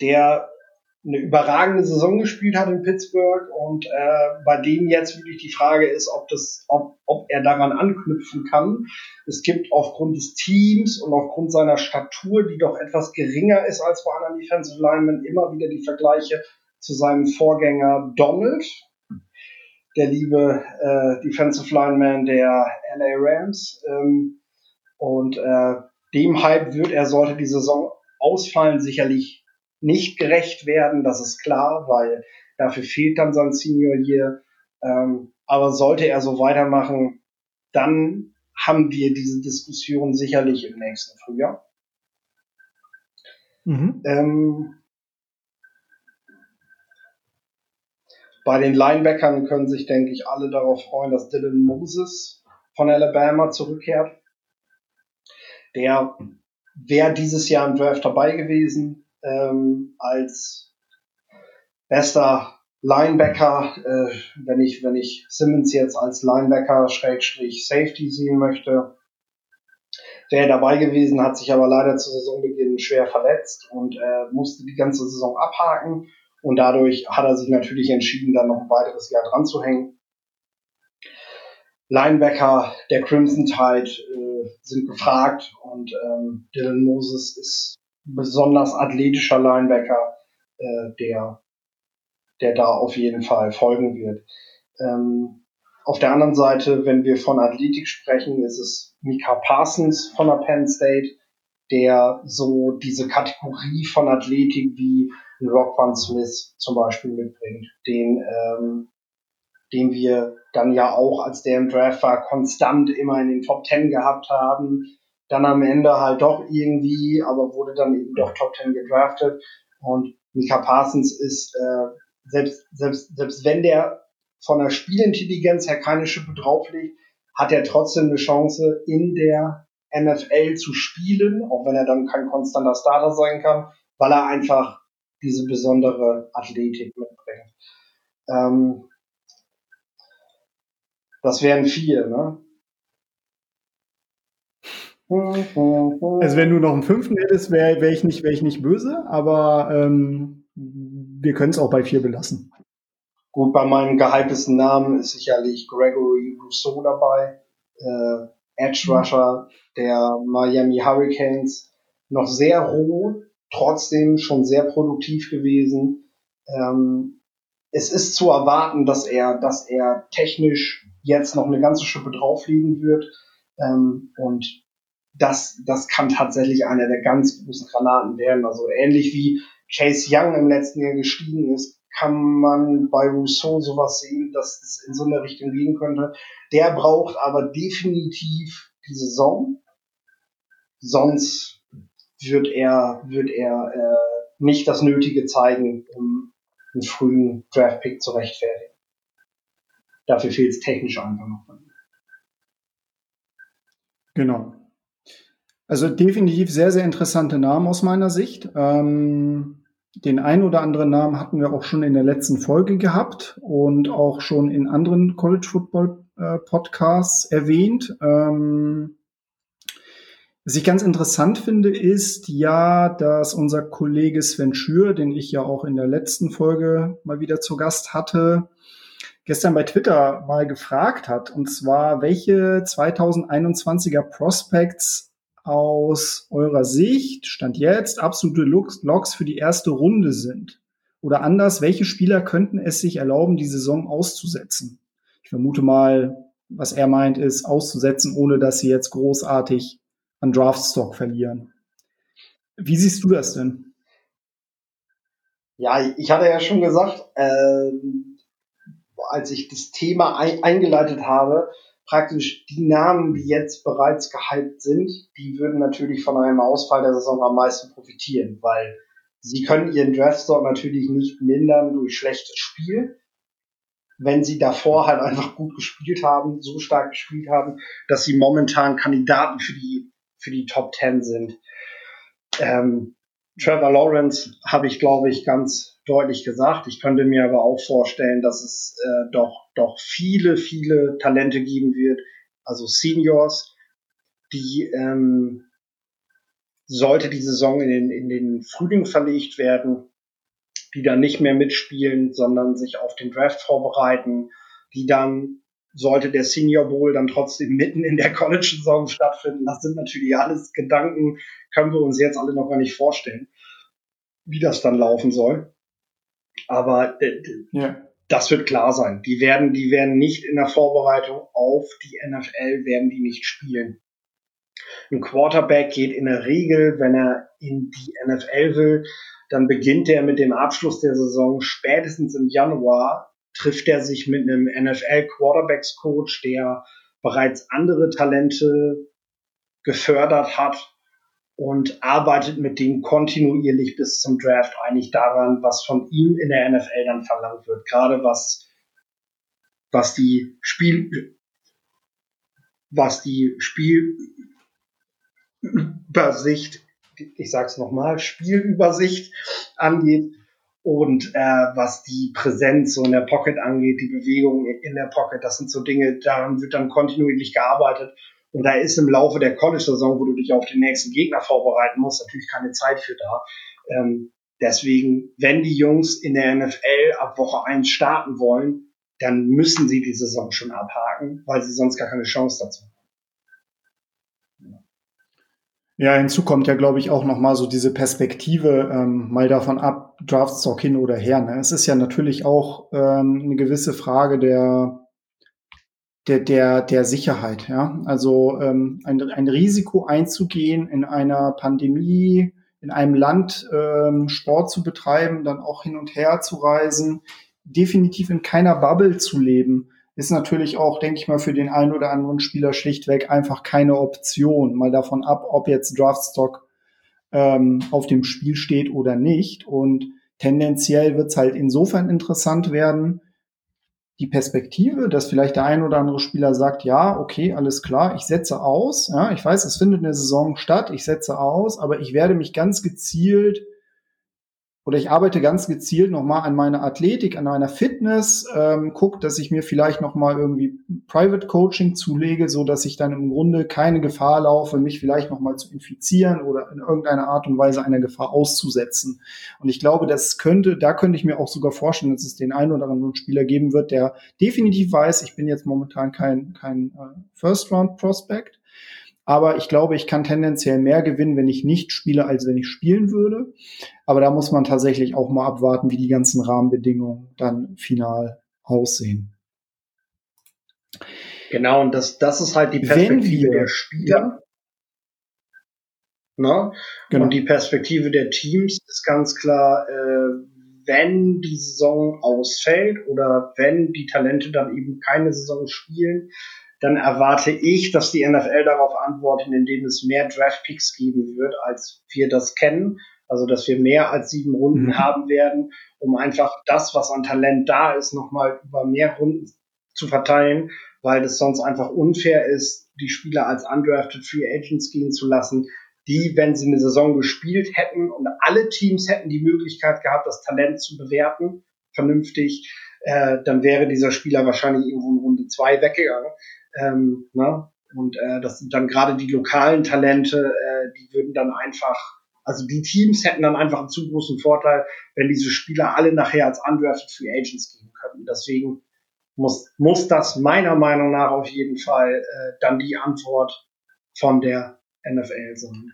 der eine überragende Saison gespielt hat in Pittsburgh und äh, bei dem jetzt wirklich die Frage ist, ob das, ob, ob er daran anknüpfen kann. Es gibt aufgrund des Teams und aufgrund seiner Statur, die doch etwas geringer ist als bei anderen Defensive Linemen, immer wieder die Vergleiche zu seinem Vorgänger Donald, der liebe äh, Defensive Lineman der LA Rams. Ähm, und äh, dem Hype wird er, sollte die Saison ausfallen, sicherlich nicht gerecht werden, das ist klar, weil dafür fehlt dann sein Senior Year. Ähm, aber sollte er so weitermachen, dann haben wir diese Diskussion sicherlich im nächsten Frühjahr. Mhm. Ähm, bei den Linebackern können sich, denke ich, alle darauf freuen, dass Dylan Moses von Alabama zurückkehrt. Der wäre dieses Jahr im Draft dabei gewesen, ähm, als bester Linebacker, äh, wenn ich wenn ich Simmons jetzt als Linebacker Schrägstrich Safety sehen möchte, wäre dabei gewesen, hat sich aber leider zu Saisonbeginn schwer verletzt und äh, musste die ganze Saison abhaken und dadurch hat er sich natürlich entschieden, dann noch ein weiteres Jahr dran zu hängen. Linebacker der Crimson Tide äh, sind gefragt und ähm, Dylan Moses ist besonders athletischer Linebacker, äh, der, der da auf jeden Fall folgen wird. Ähm, auf der anderen Seite, wenn wir von Athletik sprechen, ist es Mika Parsons von der Penn State, der so diese Kategorie von Athletik wie ein Rockwan Smith zum Beispiel mitbringt, den, ähm, den wir dann ja auch, als der im Draft war, konstant immer in den Top Ten gehabt haben. Dann am Ende halt doch irgendwie, aber wurde dann eben doch Top Ten gedraftet. Und Mika Parsons ist, äh, selbst, selbst, selbst wenn der von der Spielintelligenz her keine Schippe drauf liegt, hat er trotzdem eine Chance, in der NFL zu spielen, auch wenn er dann kein konstanter Starter sein kann, weil er einfach diese besondere Athletik mitbringt. Ähm, das wären vier, ne? Also wenn du noch einen fünften hättest, wäre wär ich, nicht, wär ich nicht böse, aber ähm, wir können es auch bei vier belassen. Gut, bei meinem gehyptesten Namen ist sicherlich Gregory Rousseau dabei, äh, Edge Rusher der Miami Hurricanes, noch sehr roh, trotzdem schon sehr produktiv gewesen. Ähm, es ist zu erwarten, dass er, dass er technisch jetzt noch eine ganze Schippe draufliegen wird. Ähm, und das, das kann tatsächlich einer der ganz großen Granaten werden. Also ähnlich wie Chase Young im letzten Jahr gestiegen ist, kann man bei Rousseau sowas sehen, dass es in so eine Richtung gehen könnte. Der braucht aber definitiv die Saison. Sonst wird er, wird er äh, nicht das Nötige zeigen, um einen frühen Draft-Pick zu rechtfertigen. Dafür fehlt es technisch einfach noch. Genau. Also definitiv sehr, sehr interessante Namen aus meiner Sicht. Ähm, den ein oder anderen Namen hatten wir auch schon in der letzten Folge gehabt und auch schon in anderen College Football äh, Podcasts erwähnt. Ähm, was ich ganz interessant finde, ist ja, dass unser Kollege Sven Schür, den ich ja auch in der letzten Folge mal wieder zu Gast hatte, gestern bei Twitter mal gefragt hat, und zwar, welche 2021er Prospects aus eurer Sicht, Stand jetzt, absolute Logs für die erste Runde sind. Oder anders, welche Spieler könnten es sich erlauben, die Saison auszusetzen? Ich vermute mal, was er meint, ist auszusetzen, ohne dass sie jetzt großartig an Draftstock verlieren. Wie siehst du das denn? Ja, ich hatte ja schon gesagt, äh, als ich das Thema ein eingeleitet habe, praktisch die Namen, die jetzt bereits gehypt sind, die würden natürlich von einem Ausfall der Saison am meisten profitieren, weil sie können ihren Draftstock natürlich nicht mindern durch schlechtes Spiel, wenn sie davor halt einfach gut gespielt haben, so stark gespielt haben, dass sie momentan Kandidaten für die für die Top Ten sind. Ähm, Trevor Lawrence habe ich, glaube ich, ganz deutlich gesagt. Ich könnte mir aber auch vorstellen, dass es äh, doch, doch viele, viele Talente geben wird, also Seniors, die ähm, sollte die Saison in den, in den Frühling verlegt werden, die dann nicht mehr mitspielen, sondern sich auf den Draft vorbereiten, die dann sollte der Senior Bowl dann trotzdem mitten in der College-Saison stattfinden. Das sind natürlich alles Gedanken, können wir uns jetzt alle noch gar nicht vorstellen, wie das dann laufen soll. Aber äh, ja. Das wird klar sein. Die werden, die werden nicht in der Vorbereitung auf die NFL, werden die nicht spielen. Ein Quarterback geht in der Regel, wenn er in die NFL will, dann beginnt er mit dem Abschluss der Saison spätestens im Januar trifft er sich mit einem NFL Quarterbacks Coach, der bereits andere Talente gefördert hat und arbeitet mit dem kontinuierlich bis zum Draft eigentlich daran, was von ihm in der NFL dann verlangt wird. Gerade was, was die Spiel, was die Spielübersicht, ich sag's nochmal, Spielübersicht angeht und äh, was die Präsenz so in der Pocket angeht, die Bewegung in der Pocket, das sind so Dinge, daran wird dann kontinuierlich gearbeitet. Und da ist im Laufe der College-Saison, wo du dich auf den nächsten Gegner vorbereiten musst, natürlich keine Zeit für da. Ähm, deswegen, wenn die Jungs in der NFL ab Woche 1 starten wollen, dann müssen sie die Saison schon abhaken, weil sie sonst gar keine Chance dazu haben. Ja, hinzu kommt ja, glaube ich, auch nochmal so diese Perspektive, ähm, mal davon ab, Draftstock hin oder her. Ne? Es ist ja natürlich auch ähm, eine gewisse Frage der, der, der, der Sicherheit. Ja? Also ähm, ein, ein Risiko einzugehen in einer Pandemie, in einem Land ähm, Sport zu betreiben, dann auch hin und her zu reisen, definitiv in keiner Bubble zu leben ist natürlich auch, denke ich mal, für den einen oder anderen Spieler schlichtweg einfach keine Option. Mal davon ab, ob jetzt Draftstock ähm, auf dem Spiel steht oder nicht. Und tendenziell wird es halt insofern interessant werden, die Perspektive, dass vielleicht der ein oder andere Spieler sagt, ja, okay, alles klar, ich setze aus. Ja, ich weiß, es findet eine Saison statt, ich setze aus, aber ich werde mich ganz gezielt oder ich arbeite ganz gezielt nochmal an meiner Athletik, an meiner Fitness, ähm, gucke, dass ich mir vielleicht nochmal irgendwie Private Coaching zulege, so dass ich dann im Grunde keine Gefahr laufe, mich vielleicht nochmal zu infizieren oder in irgendeiner Art und Weise einer Gefahr auszusetzen. Und ich glaube, das könnte, da könnte ich mir auch sogar vorstellen, dass es den einen oder anderen Spieler geben wird, der definitiv weiß, ich bin jetzt momentan kein, kein äh, First Round Prospect aber ich glaube, ich kann tendenziell mehr gewinnen, wenn ich nicht spiele, als wenn ich spielen würde. Aber da muss man tatsächlich auch mal abwarten, wie die ganzen Rahmenbedingungen dann final aussehen. Genau, und das, das ist halt die Perspektive wir, der Spieler. Ja. Ne? Genau. Und die Perspektive der Teams ist ganz klar, äh, wenn die Saison ausfällt oder wenn die Talente dann eben keine Saison spielen, dann erwarte ich, dass die NFL darauf antwortet, indem es mehr Draftpicks geben wird, als wir das kennen. Also, dass wir mehr als sieben Runden mhm. haben werden, um einfach das, was an Talent da ist, nochmal über mehr Runden zu verteilen, weil es sonst einfach unfair ist, die Spieler als undrafted Free Agents gehen zu lassen, die, wenn sie eine Saison gespielt hätten und alle Teams hätten die Möglichkeit gehabt, das Talent zu bewerten, vernünftig, äh, dann wäre dieser Spieler wahrscheinlich irgendwo in Runde zwei weggegangen. Ähm, ne? Und äh, das sind dann gerade die lokalen Talente, äh, die würden dann einfach, also die Teams hätten dann einfach einen zu großen Vorteil, wenn diese Spieler alle nachher als undrafted Free Agents gehen könnten. Deswegen muss, muss das meiner Meinung nach auf jeden Fall äh, dann die Antwort von der NFL sein.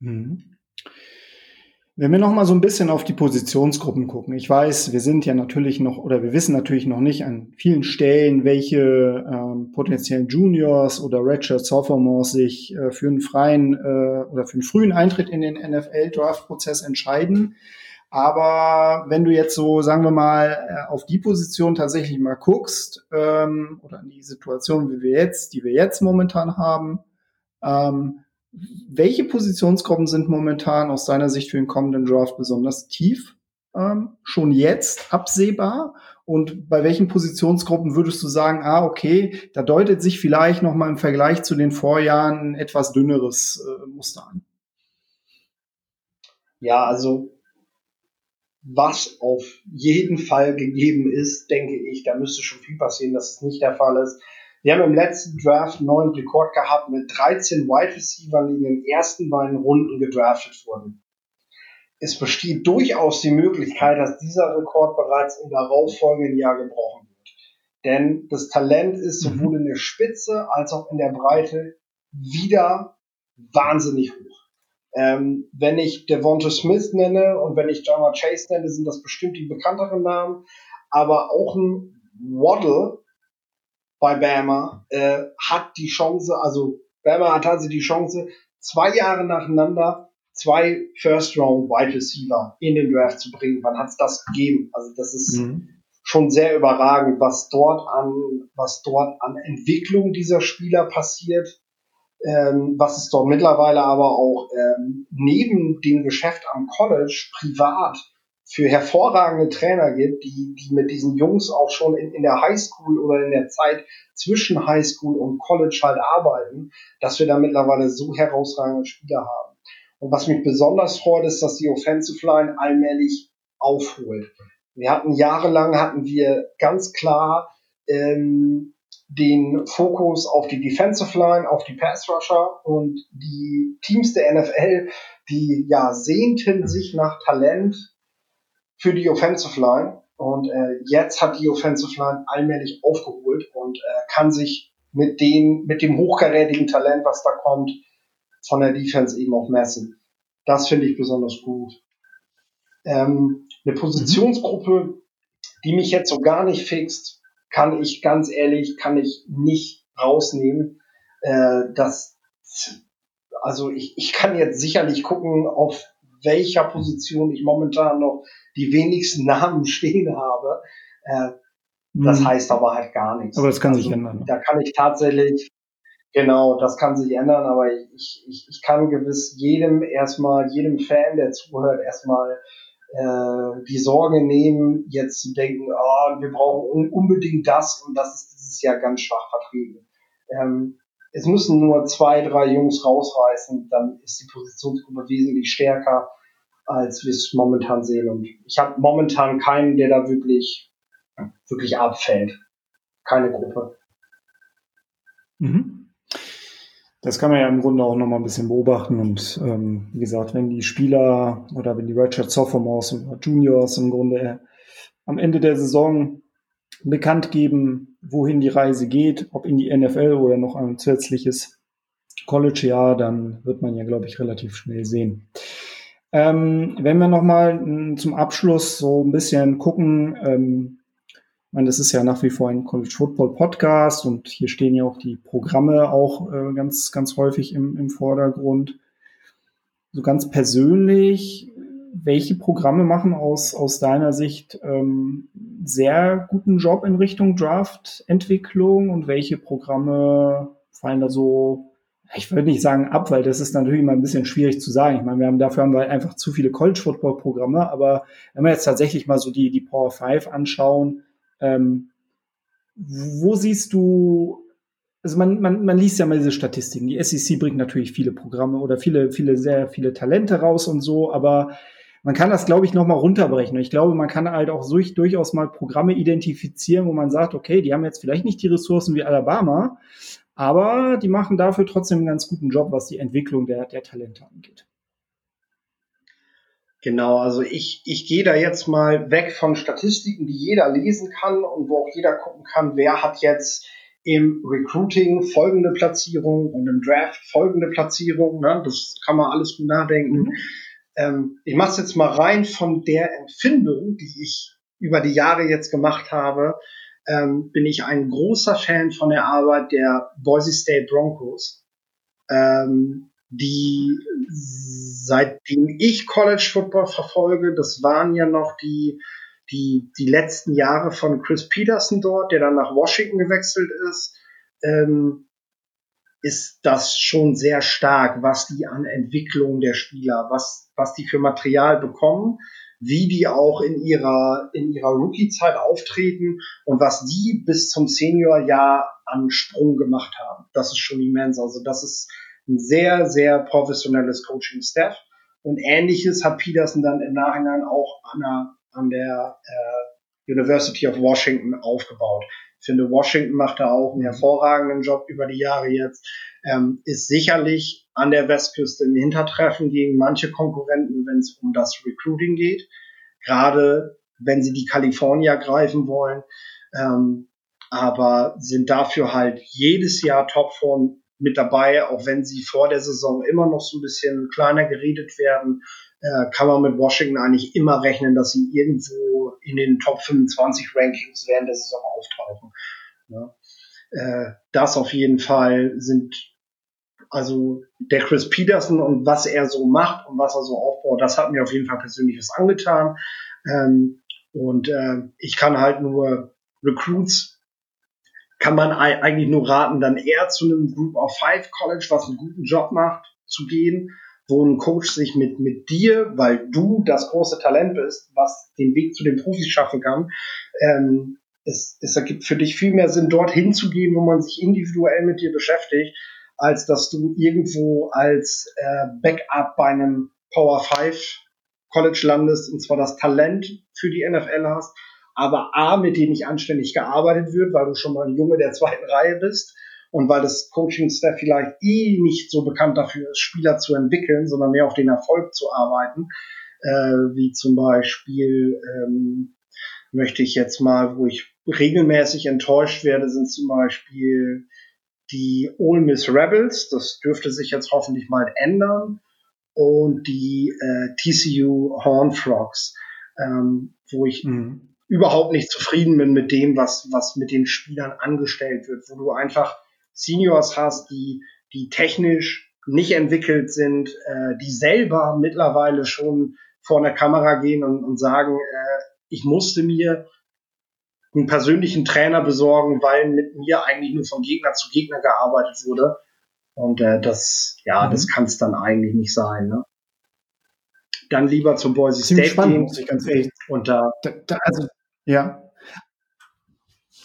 Mhm. Wenn wir noch mal so ein bisschen auf die Positionsgruppen gucken. Ich weiß, wir sind ja natürlich noch oder wir wissen natürlich noch nicht an vielen Stellen, welche ähm, potenziellen Juniors oder Redshirt Sophomores sich äh, für einen freien äh, oder für einen frühen Eintritt in den NFL Draft Prozess entscheiden. Aber wenn du jetzt so, sagen wir mal, äh, auf die Position tatsächlich mal guckst ähm, oder an die Situation, wie wir jetzt, die wir jetzt momentan haben, ähm, welche Positionsgruppen sind momentan aus deiner Sicht für den kommenden Draft besonders tief? Ähm, schon jetzt absehbar? Und bei welchen Positionsgruppen würdest du sagen, ah, okay, da deutet sich vielleicht noch mal im Vergleich zu den Vorjahren ein etwas dünneres äh, Muster an? Ja, also was auf jeden Fall gegeben ist, denke ich, da müsste schon viel passieren, dass es nicht der Fall ist. Wir haben im letzten Draft einen neuen Rekord gehabt mit 13 Wide Receivers, die in den ersten beiden Runden gedraftet wurden. Es besteht durchaus die Möglichkeit, dass dieser Rekord bereits im darauffolgenden Jahr gebrochen wird. Denn das Talent ist mhm. sowohl in der Spitze als auch in der Breite wieder wahnsinnig hoch. Ähm, wenn ich Devonta Smith nenne und wenn ich Jamar Chase nenne, sind das bestimmt die bekannteren Namen. Aber auch ein Waddle bei Bama, äh, hat die Chance, also Bama hat also die Chance, zwei Jahre nacheinander zwei First Round Wide Receiver in den Draft zu bringen. Wann hat es das gegeben? Also das ist mhm. schon sehr überragend, was dort an, was dort an Entwicklung dieser Spieler passiert. Ähm, was es dort mittlerweile aber auch ähm, neben dem Geschäft am College privat für hervorragende Trainer gibt, die, die mit diesen Jungs auch schon in, in der Highschool oder in der Zeit zwischen Highschool und College halt arbeiten, dass wir da mittlerweile so herausragende Spieler haben. Und was mich besonders freut, ist, dass die Offensive Line allmählich aufholt. Wir hatten jahrelang hatten wir ganz klar ähm, den Fokus auf die Defensive Line, auf die Pass Rusher und die Teams der NFL, die ja sehnten sich nach Talent für die Offensive Line. Und äh, jetzt hat die Offensive Line allmählich aufgeholt und äh, kann sich mit dem, mit dem hochkarätigen Talent, was da kommt, von der Defense eben auch messen. Das finde ich besonders gut. Ähm, eine Positionsgruppe, die mich jetzt so gar nicht fixt, kann ich ganz ehrlich, kann ich nicht rausnehmen. Äh, das, also ich, ich kann jetzt sicherlich gucken, auf welcher Position ich momentan noch die wenigsten Namen stehen habe. Äh, das mhm. heißt aber halt gar nichts. Aber das kann also, sich ändern. Da kann ich tatsächlich, genau, das kann sich ändern, aber ich, ich, ich kann gewiss jedem erstmal, jedem Fan, der zuhört, erstmal äh, die Sorge nehmen, jetzt zu denken, oh, wir brauchen unbedingt das und das ist dieses Jahr ganz schwach vertrieben. Ähm, es müssen nur zwei, drei Jungs rausreißen, dann ist die Positionsgruppe wesentlich stärker, als wir es momentan sehen. Und ich habe momentan keinen, der da wirklich, wirklich abfällt. Keine Gruppe. Mhm. Das kann man ja im Grunde auch nochmal ein bisschen beobachten. Und ähm, wie gesagt, wenn die Spieler oder wenn die Redshirt Sophomores oder Juniors im Grunde am Ende der Saison bekannt geben, wohin die Reise geht, ob in die NFL oder noch ein zusätzliches College-Jahr, dann wird man ja, glaube ich, relativ schnell sehen. Ähm, wenn wir nochmal hm, zum Abschluss so ein bisschen gucken, ähm, meine, das ist ja nach wie vor ein College Football Podcast und hier stehen ja auch die Programme auch äh, ganz, ganz häufig im, im Vordergrund. So ganz persönlich, welche Programme machen aus, aus deiner Sicht ähm, sehr guten Job in Richtung Draft-Entwicklung und welche Programme fallen da so, ich würde nicht sagen ab, weil das ist natürlich immer ein bisschen schwierig zu sagen. Ich meine, wir haben dafür haben wir einfach zu viele College-Football-Programme, aber wenn wir jetzt tatsächlich mal so die, die Power 5 anschauen, ähm, wo siehst du also man, man, man liest ja mal diese Statistiken. Die SEC bringt natürlich viele Programme oder viele, viele, sehr viele Talente raus und so, aber man kann das, glaube ich, nochmal runterbrechen. Ich glaube, man kann halt auch so, durchaus mal Programme identifizieren, wo man sagt, okay, die haben jetzt vielleicht nicht die Ressourcen wie Alabama, aber die machen dafür trotzdem einen ganz guten Job, was die Entwicklung der, der Talente angeht. Genau, also ich, ich gehe da jetzt mal weg von Statistiken, die jeder lesen kann und wo auch jeder gucken kann, wer hat jetzt im Recruiting folgende Platzierung und im Draft folgende Platzierung. Ne? Das kann man alles gut nachdenken. Mhm ähm, ich mache es jetzt mal rein von der Empfindung, die ich über die Jahre jetzt gemacht habe, ähm, bin ich ein großer Fan von der Arbeit der Boise State Broncos, ähm, die seitdem ich College Football verfolge, das waren ja noch die, die, die letzten Jahre von Chris Peterson dort, der dann nach Washington gewechselt ist, ähm, ist das schon sehr stark, was die an Entwicklung der Spieler, was, was die für Material bekommen, wie die auch in ihrer, in ihrer Rookie-Zeit auftreten und was die bis zum Senior-Jahr an Sprung gemacht haben. Das ist schon immens. Also das ist ein sehr, sehr professionelles Coaching-Staff. Und ähnliches hat Peterson dann im Nachhinein auch an der, an der äh, University of Washington aufgebaut. Ich finde, Washington macht da auch einen mhm. hervorragenden Job über die Jahre jetzt. Ähm, ist sicherlich an der Westküste im Hintertreffen gegen manche Konkurrenten, wenn es um das Recruiting geht. Gerade wenn sie die Kalifornier greifen wollen. Ähm, aber sind dafür halt jedes Jahr Topform mit dabei, auch wenn sie vor der Saison immer noch so ein bisschen kleiner geredet werden, äh, kann man mit Washington eigentlich immer rechnen, dass sie irgendwo in den Top 25 Rankings während der Saison auftauchen. Ja. Äh, das auf jeden Fall sind also der Chris Peterson und was er so macht und was er so aufbaut, das hat mir auf jeden Fall persönlich was angetan. Ähm, und äh, ich kann halt nur Recruits kann man eigentlich nur raten, dann eher zu einem Group of Five College, was einen guten Job macht, zu gehen, wo ein Coach sich mit, mit dir, weil du das große Talent bist, was den Weg zu den Profis schaffen kann, ähm, es, es ergibt für dich viel mehr Sinn, dorthin zu gehen, wo man sich individuell mit dir beschäftigt, als dass du irgendwo als äh, Backup bei einem Power 5 College landest und zwar das Talent für die NFL hast, aber A, mit dem nicht anständig gearbeitet wird, weil du schon mal ein Junge der zweiten Reihe bist und weil das Coaching-Staff vielleicht eh nicht so bekannt dafür ist, Spieler zu entwickeln, sondern mehr auf den Erfolg zu arbeiten, äh, wie zum Beispiel ähm, möchte ich jetzt mal, wo ich regelmäßig enttäuscht werde, sind zum Beispiel die Ole Miss Rebels. Das dürfte sich jetzt hoffentlich mal ändern. Und die äh, TCU Horn Frogs, ähm, wo ich mhm. überhaupt nicht zufrieden bin mit dem, was, was mit den Spielern angestellt wird, wo du einfach Seniors hast, die, die technisch nicht entwickelt sind, äh, die selber mittlerweile schon vor einer Kamera gehen und, und sagen, äh, ich musste mir einen persönlichen Trainer besorgen, weil mit mir eigentlich nur von Gegner zu Gegner gearbeitet wurde. Und äh, das, ja, mhm. das kann es dann eigentlich nicht sein. Ne? Dann lieber zum Boise Ziemlich State spannend, muss ich ganz ehrlich. Und da, da, da also ja,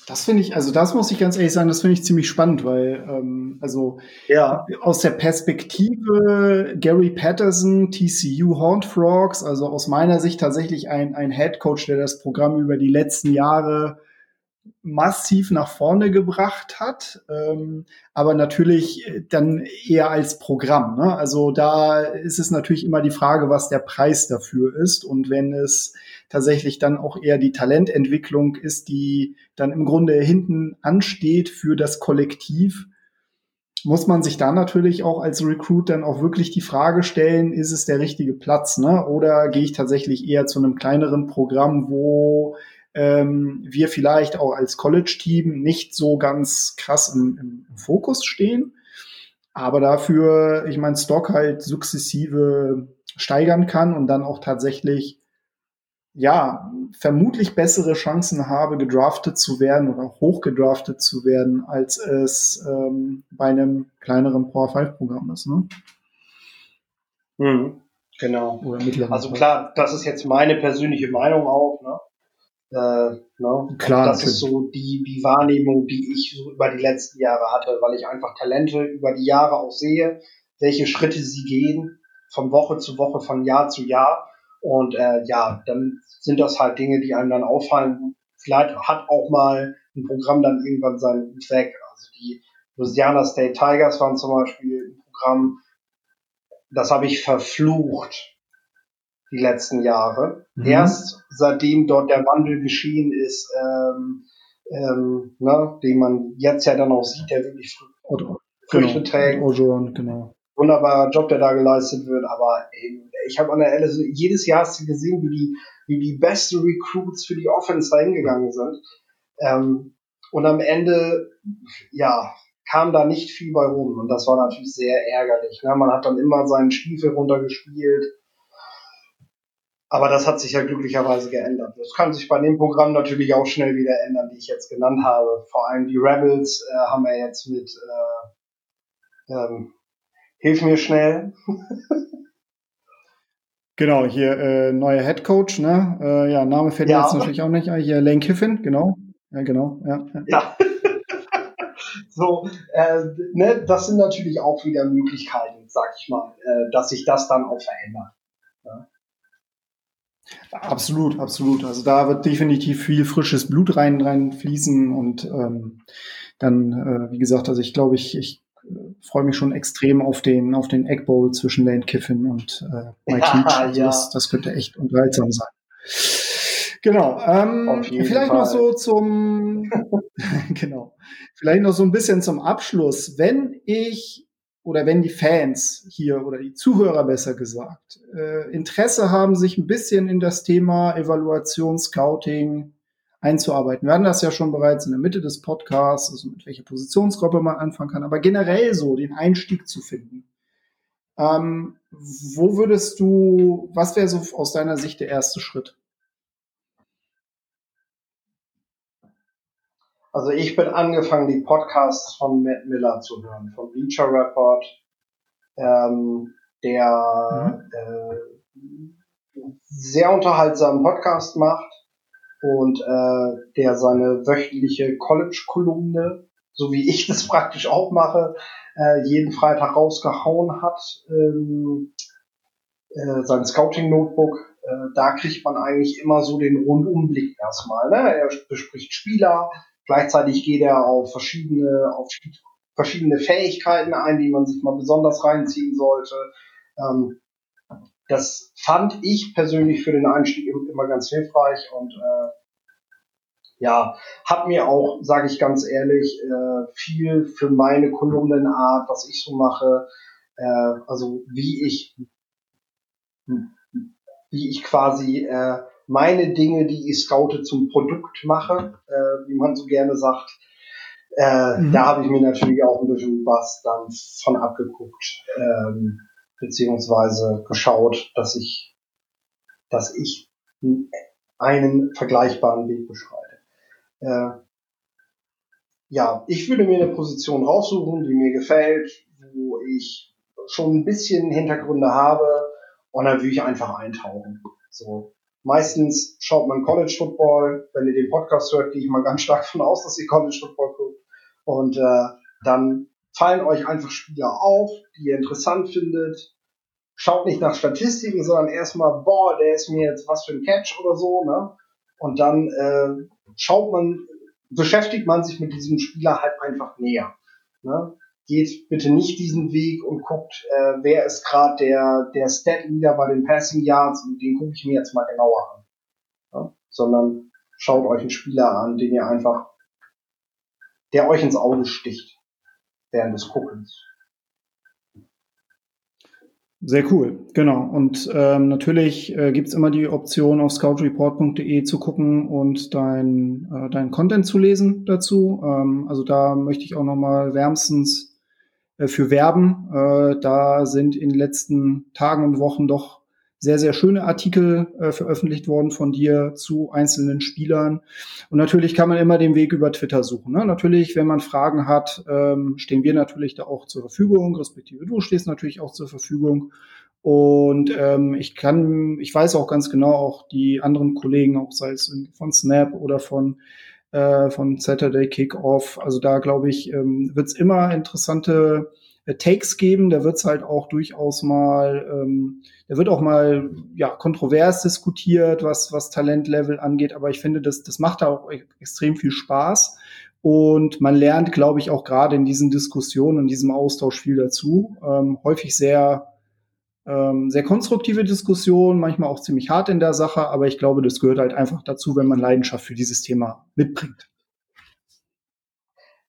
das finde ich, also das muss ich ganz ehrlich sagen, das finde ich ziemlich spannend, weil ähm, also ja. aus der Perspektive Gary Patterson, TCU Horned Frogs, also aus meiner Sicht tatsächlich ein, ein Head Coach, der das Programm über die letzten Jahre massiv nach vorne gebracht hat, ähm, aber natürlich dann eher als Programm. Ne? Also da ist es natürlich immer die Frage, was der Preis dafür ist. Und wenn es tatsächlich dann auch eher die Talententwicklung ist, die dann im Grunde hinten ansteht für das Kollektiv, muss man sich da natürlich auch als Recruit dann auch wirklich die Frage stellen, ist es der richtige Platz, ne? Oder gehe ich tatsächlich eher zu einem kleineren Programm, wo ähm, wir vielleicht auch als College-Team nicht so ganz krass im, im, Fokus stehen, aber dafür, ich mein Stock halt sukzessive steigern kann und dann auch tatsächlich ja, vermutlich bessere Chancen habe, gedraftet zu werden oder hoch gedraftet zu werden, als es ähm, bei einem kleineren Power 5 Programm ist. Ne? Mhm, genau. also klar, das ist jetzt meine persönliche Meinung auch. Ne? Äh, ne? Klar, das natürlich. ist so die, die Wahrnehmung, die ich so über die letzten Jahre hatte, weil ich einfach Talente über die Jahre auch sehe, welche Schritte sie gehen, von Woche zu Woche, von Jahr zu Jahr. Und äh, ja, dann sind das halt Dinge, die einem dann auffallen. Vielleicht hat auch mal ein Programm dann irgendwann seinen weg. Also die Louisiana State Tigers waren zum Beispiel ein Programm, das habe ich verflucht die letzten Jahre. Mhm. Erst seitdem dort der Wandel geschehen ist, ähm, ähm, ne, den man jetzt ja dann auch sieht, der wirklich Früchte genau. trägt. Ojoan, genau. Wunderbarer Job, der da geleistet wird, aber eben, ich habe an der LSU, jedes Jahr hast du gesehen, wie die, wie die beste Recruits für die Offense da hingegangen sind. Ähm, und am Ende, ja, kam da nicht viel bei rum. Und das war natürlich sehr ärgerlich. Ne? Man hat dann immer seinen Stiefel runtergespielt aber das hat sich ja glücklicherweise geändert. Das kann sich bei dem Programm natürlich auch schnell wieder ändern, die ich jetzt genannt habe. Vor allem die Rebels äh, haben wir jetzt mit äh, ähm, Hilf mir schnell. genau, hier äh, neuer Head Coach, ne? Äh, ja, Name fällt ja. mir jetzt natürlich auch nicht ein. Hier Lane Kiffin, genau. Ja, genau. Ja. ja. ja. so, äh, ne, das sind natürlich auch wieder Möglichkeiten, sag ich mal, äh, dass sich das dann auch verändert. Absolut, absolut. Also da wird definitiv viel frisches Blut rein reinfließen und ähm, dann, äh, wie gesagt, also ich glaube, ich, ich äh, freue mich schon extrem auf den auf den Egg Bowl zwischen Lane Kiffin und äh, Mike ja, Leach. Also ja. das, das könnte echt unterhaltsam sein. Genau. Ähm, vielleicht Fall. noch so zum genau. Vielleicht noch so ein bisschen zum Abschluss. Wenn ich oder wenn die Fans hier oder die Zuhörer besser gesagt äh, Interesse haben, sich ein bisschen in das Thema Evaluation, Scouting einzuarbeiten. Wir hatten das ja schon bereits in der Mitte des Podcasts, also mit welcher Positionsgruppe man anfangen kann, aber generell so den Einstieg zu finden. Ähm, wo würdest du, was wäre so aus deiner Sicht der erste Schritt? Also ich bin angefangen, die Podcasts von Matt Miller zu hören, von Bleacher Report, ähm, der mhm. äh, sehr unterhaltsamen Podcast macht und äh, der seine wöchentliche College-Kolumne, so wie ich das praktisch auch mache, äh, jeden Freitag rausgehauen hat. Ähm, äh, sein Scouting-Notebook, äh, da kriegt man eigentlich immer so den Rundumblick erstmal. Ne? Er bespricht Spieler, Gleichzeitig geht er auf verschiedene, auf verschiedene Fähigkeiten ein, die man sich mal besonders reinziehen sollte. Ähm, das fand ich persönlich für den Einstieg immer ganz hilfreich und äh, ja, hat mir auch, sage ich ganz ehrlich, äh, viel für meine Kolumnenart, was ich so mache, äh, also wie ich, wie ich quasi äh, meine Dinge, die ich scoute, zum Produkt mache, äh, wie man so gerne sagt. Äh, mhm. Da habe ich mir natürlich auch ein bisschen was dann von abgeguckt, ähm, beziehungsweise geschaut, dass ich, dass ich einen vergleichbaren Weg beschreibe. Äh, ja, ich würde mir eine Position raussuchen, die mir gefällt, wo ich schon ein bisschen Hintergründe habe und dann würde ich einfach eintauchen. So. Meistens schaut man College Football. Wenn ihr den Podcast hört, gehe ich mal ganz stark davon aus, dass ihr College Football guckt. Und äh, dann fallen euch einfach Spieler auf, die ihr interessant findet. Schaut nicht nach Statistiken, sondern erstmal, boah, der ist mir jetzt was für ein Catch oder so, ne? Und dann äh, schaut man, beschäftigt man sich mit diesem Spieler halt einfach näher. Ne? Geht bitte nicht diesen Weg und guckt, äh, wer ist gerade der, der Stat-Leader bei den Passing Yards und den gucke ich mir jetzt mal genauer an. Ne? Sondern schaut euch einen Spieler an, den ihr einfach, der euch ins Auge sticht während des Guckens. Sehr cool, genau. Und ähm, natürlich äh, gibt es immer die Option, auf scoutreport.de zu gucken und dein, äh, dein Content zu lesen dazu. Ähm, also da möchte ich auch nochmal wärmstens für werben. Äh, da sind in den letzten Tagen und Wochen doch sehr, sehr schöne Artikel äh, veröffentlicht worden von dir zu einzelnen Spielern. Und natürlich kann man immer den Weg über Twitter suchen. Ne? Natürlich, wenn man Fragen hat, ähm, stehen wir natürlich da auch zur Verfügung, respektive du stehst natürlich auch zur Verfügung. Und ähm, ich kann, ich weiß auch ganz genau, auch die anderen Kollegen, auch sei es von Snap oder von äh, von Saturday Kickoff. Also da glaube ich, ähm, wird es immer interessante äh, Takes geben. Da wird es halt auch durchaus mal, ähm, da wird auch mal ja kontrovers diskutiert, was was Talentlevel angeht. Aber ich finde, das das macht da auch e-, extrem viel Spaß. Und man lernt, glaube ich, auch gerade in diesen Diskussionen, in diesem Austausch viel dazu. Ähm, häufig sehr, ähm, sehr konstruktive Diskussionen, manchmal auch ziemlich hart in der Sache, aber ich glaube, das gehört halt einfach dazu, wenn man Leidenschaft für dieses Thema mitbringt.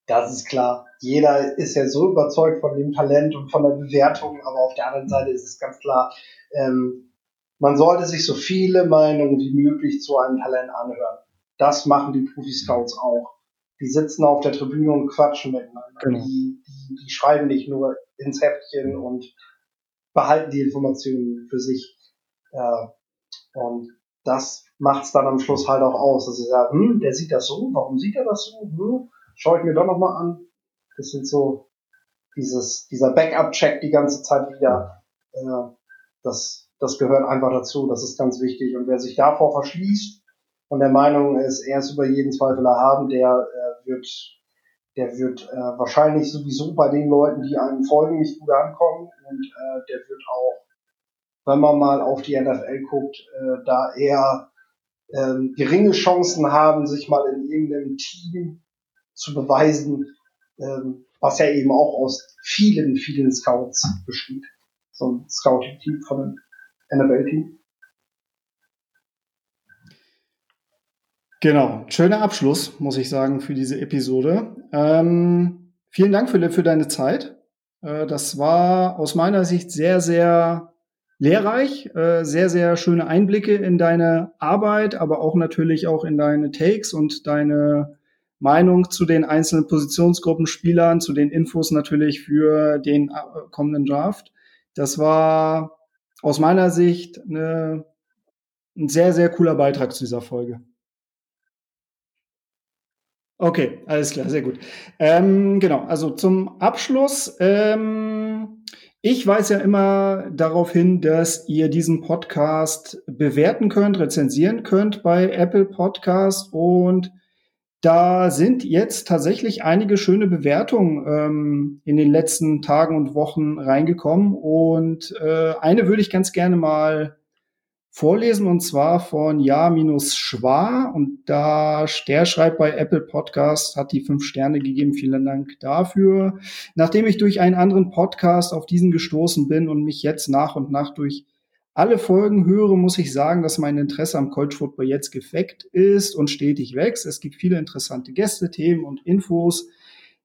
Das ist klar. Jeder ist ja so überzeugt von dem Talent und von der Bewertung, aber auf der anderen Seite ist es ganz klar, ähm, man sollte sich so viele Meinungen wie möglich zu einem Talent anhören. Das machen die Profi-Scouts auch. Die sitzen auf der Tribüne und quatschen miteinander. Genau. Die, die, die schreiben nicht nur ins Heftchen und behalten die Informationen für sich. Äh, und das macht es dann am Schluss halt auch aus, dass sie sagen, hm, der sieht das so, warum sieht er das so? Hm, schaue ich mir doch nochmal an. Das sind so dieses, dieser Backup-Check die ganze Zeit wieder. Äh, das, das gehört einfach dazu. Das ist ganz wichtig. Und wer sich davor verschließt und der Meinung ist, er ist über jeden Zweifel erhaben, der äh, wird, der wird äh, wahrscheinlich sowieso bei den Leuten, die einem folgen, nicht gut ankommen. Und äh, der wird auch, wenn man mal auf die NFL guckt, äh, da eher ähm, geringe Chancen haben, sich mal in irgendeinem Team zu beweisen, ähm, was ja eben auch aus vielen, vielen Scouts besteht. So ein Scouting-Team von einem NFL-Team. Genau, schöner Abschluss, muss ich sagen, für diese Episode. Ähm, vielen Dank, Philipp, für deine Zeit. Äh, das war aus meiner Sicht sehr, sehr lehrreich, äh, sehr, sehr schöne Einblicke in deine Arbeit, aber auch natürlich auch in deine Takes und deine Meinung zu den einzelnen Positionsgruppenspielern, zu den Infos natürlich für den äh, kommenden Draft. Das war aus meiner Sicht eine, ein sehr, sehr cooler Beitrag zu dieser Folge. Okay, alles klar, sehr gut. Ähm, genau, also zum Abschluss. Ähm, ich weise ja immer darauf hin, dass ihr diesen Podcast bewerten könnt, rezensieren könnt bei Apple Podcast und da sind jetzt tatsächlich einige schöne Bewertungen ähm, in den letzten Tagen und Wochen reingekommen. Und äh, eine würde ich ganz gerne mal vorlesen, und zwar von Ja-Schwa. Und da der schreibt bei Apple Podcast, hat die fünf Sterne gegeben. Vielen Dank dafür. Nachdem ich durch einen anderen Podcast auf diesen gestoßen bin und mich jetzt nach und nach durch alle Folgen höre, muss ich sagen, dass mein Interesse am College Football jetzt gefeckt ist und stetig wächst. Es gibt viele interessante Gäste, Themen und Infos,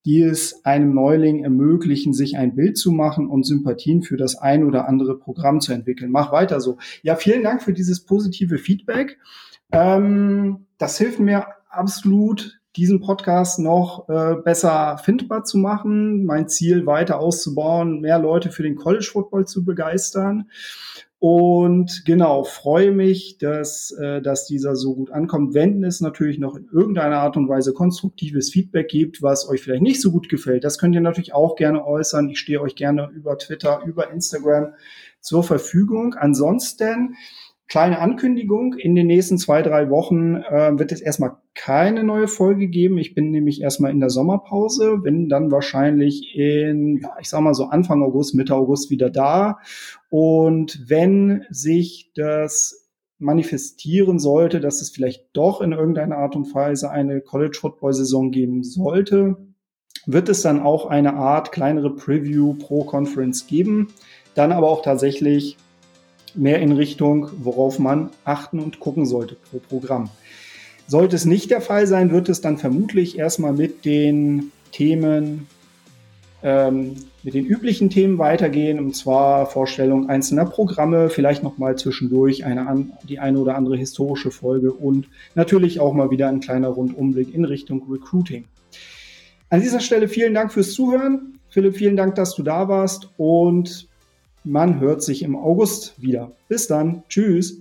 die es einem Neuling ermöglichen, sich ein Bild zu machen und Sympathien für das ein oder andere Programm zu entwickeln. Mach weiter so. Ja, vielen Dank für dieses positive Feedback. Ähm, das hilft mir absolut, diesen Podcast noch äh, besser findbar zu machen, mein Ziel weiter auszubauen, mehr Leute für den College Football zu begeistern. Und genau, freue mich, dass, äh, dass dieser so gut ankommt. Wenn es natürlich noch in irgendeiner Art und Weise konstruktives Feedback gibt, was euch vielleicht nicht so gut gefällt, das könnt ihr natürlich auch gerne äußern. Ich stehe euch gerne über Twitter, über Instagram zur Verfügung. Ansonsten Kleine Ankündigung, in den nächsten zwei, drei Wochen äh, wird es erstmal keine neue Folge geben. Ich bin nämlich erstmal in der Sommerpause, bin dann wahrscheinlich in, ja, ich sag mal so Anfang August, Mitte August wieder da. Und wenn sich das manifestieren sollte, dass es vielleicht doch in irgendeiner Art und Weise eine College Football Saison geben sollte, wird es dann auch eine Art kleinere Preview pro Conference geben. Dann aber auch tatsächlich mehr in Richtung, worauf man achten und gucken sollte pro Programm. Sollte es nicht der Fall sein, wird es dann vermutlich erstmal mit den Themen, ähm, mit den üblichen Themen weitergehen, und zwar Vorstellung einzelner Programme, vielleicht nochmal zwischendurch eine, die eine oder andere historische Folge und natürlich auch mal wieder ein kleiner Rundumblick in Richtung Recruiting. An dieser Stelle vielen Dank fürs Zuhören. Philipp, vielen Dank, dass du da warst und man hört sich im August wieder. Bis dann. Tschüss.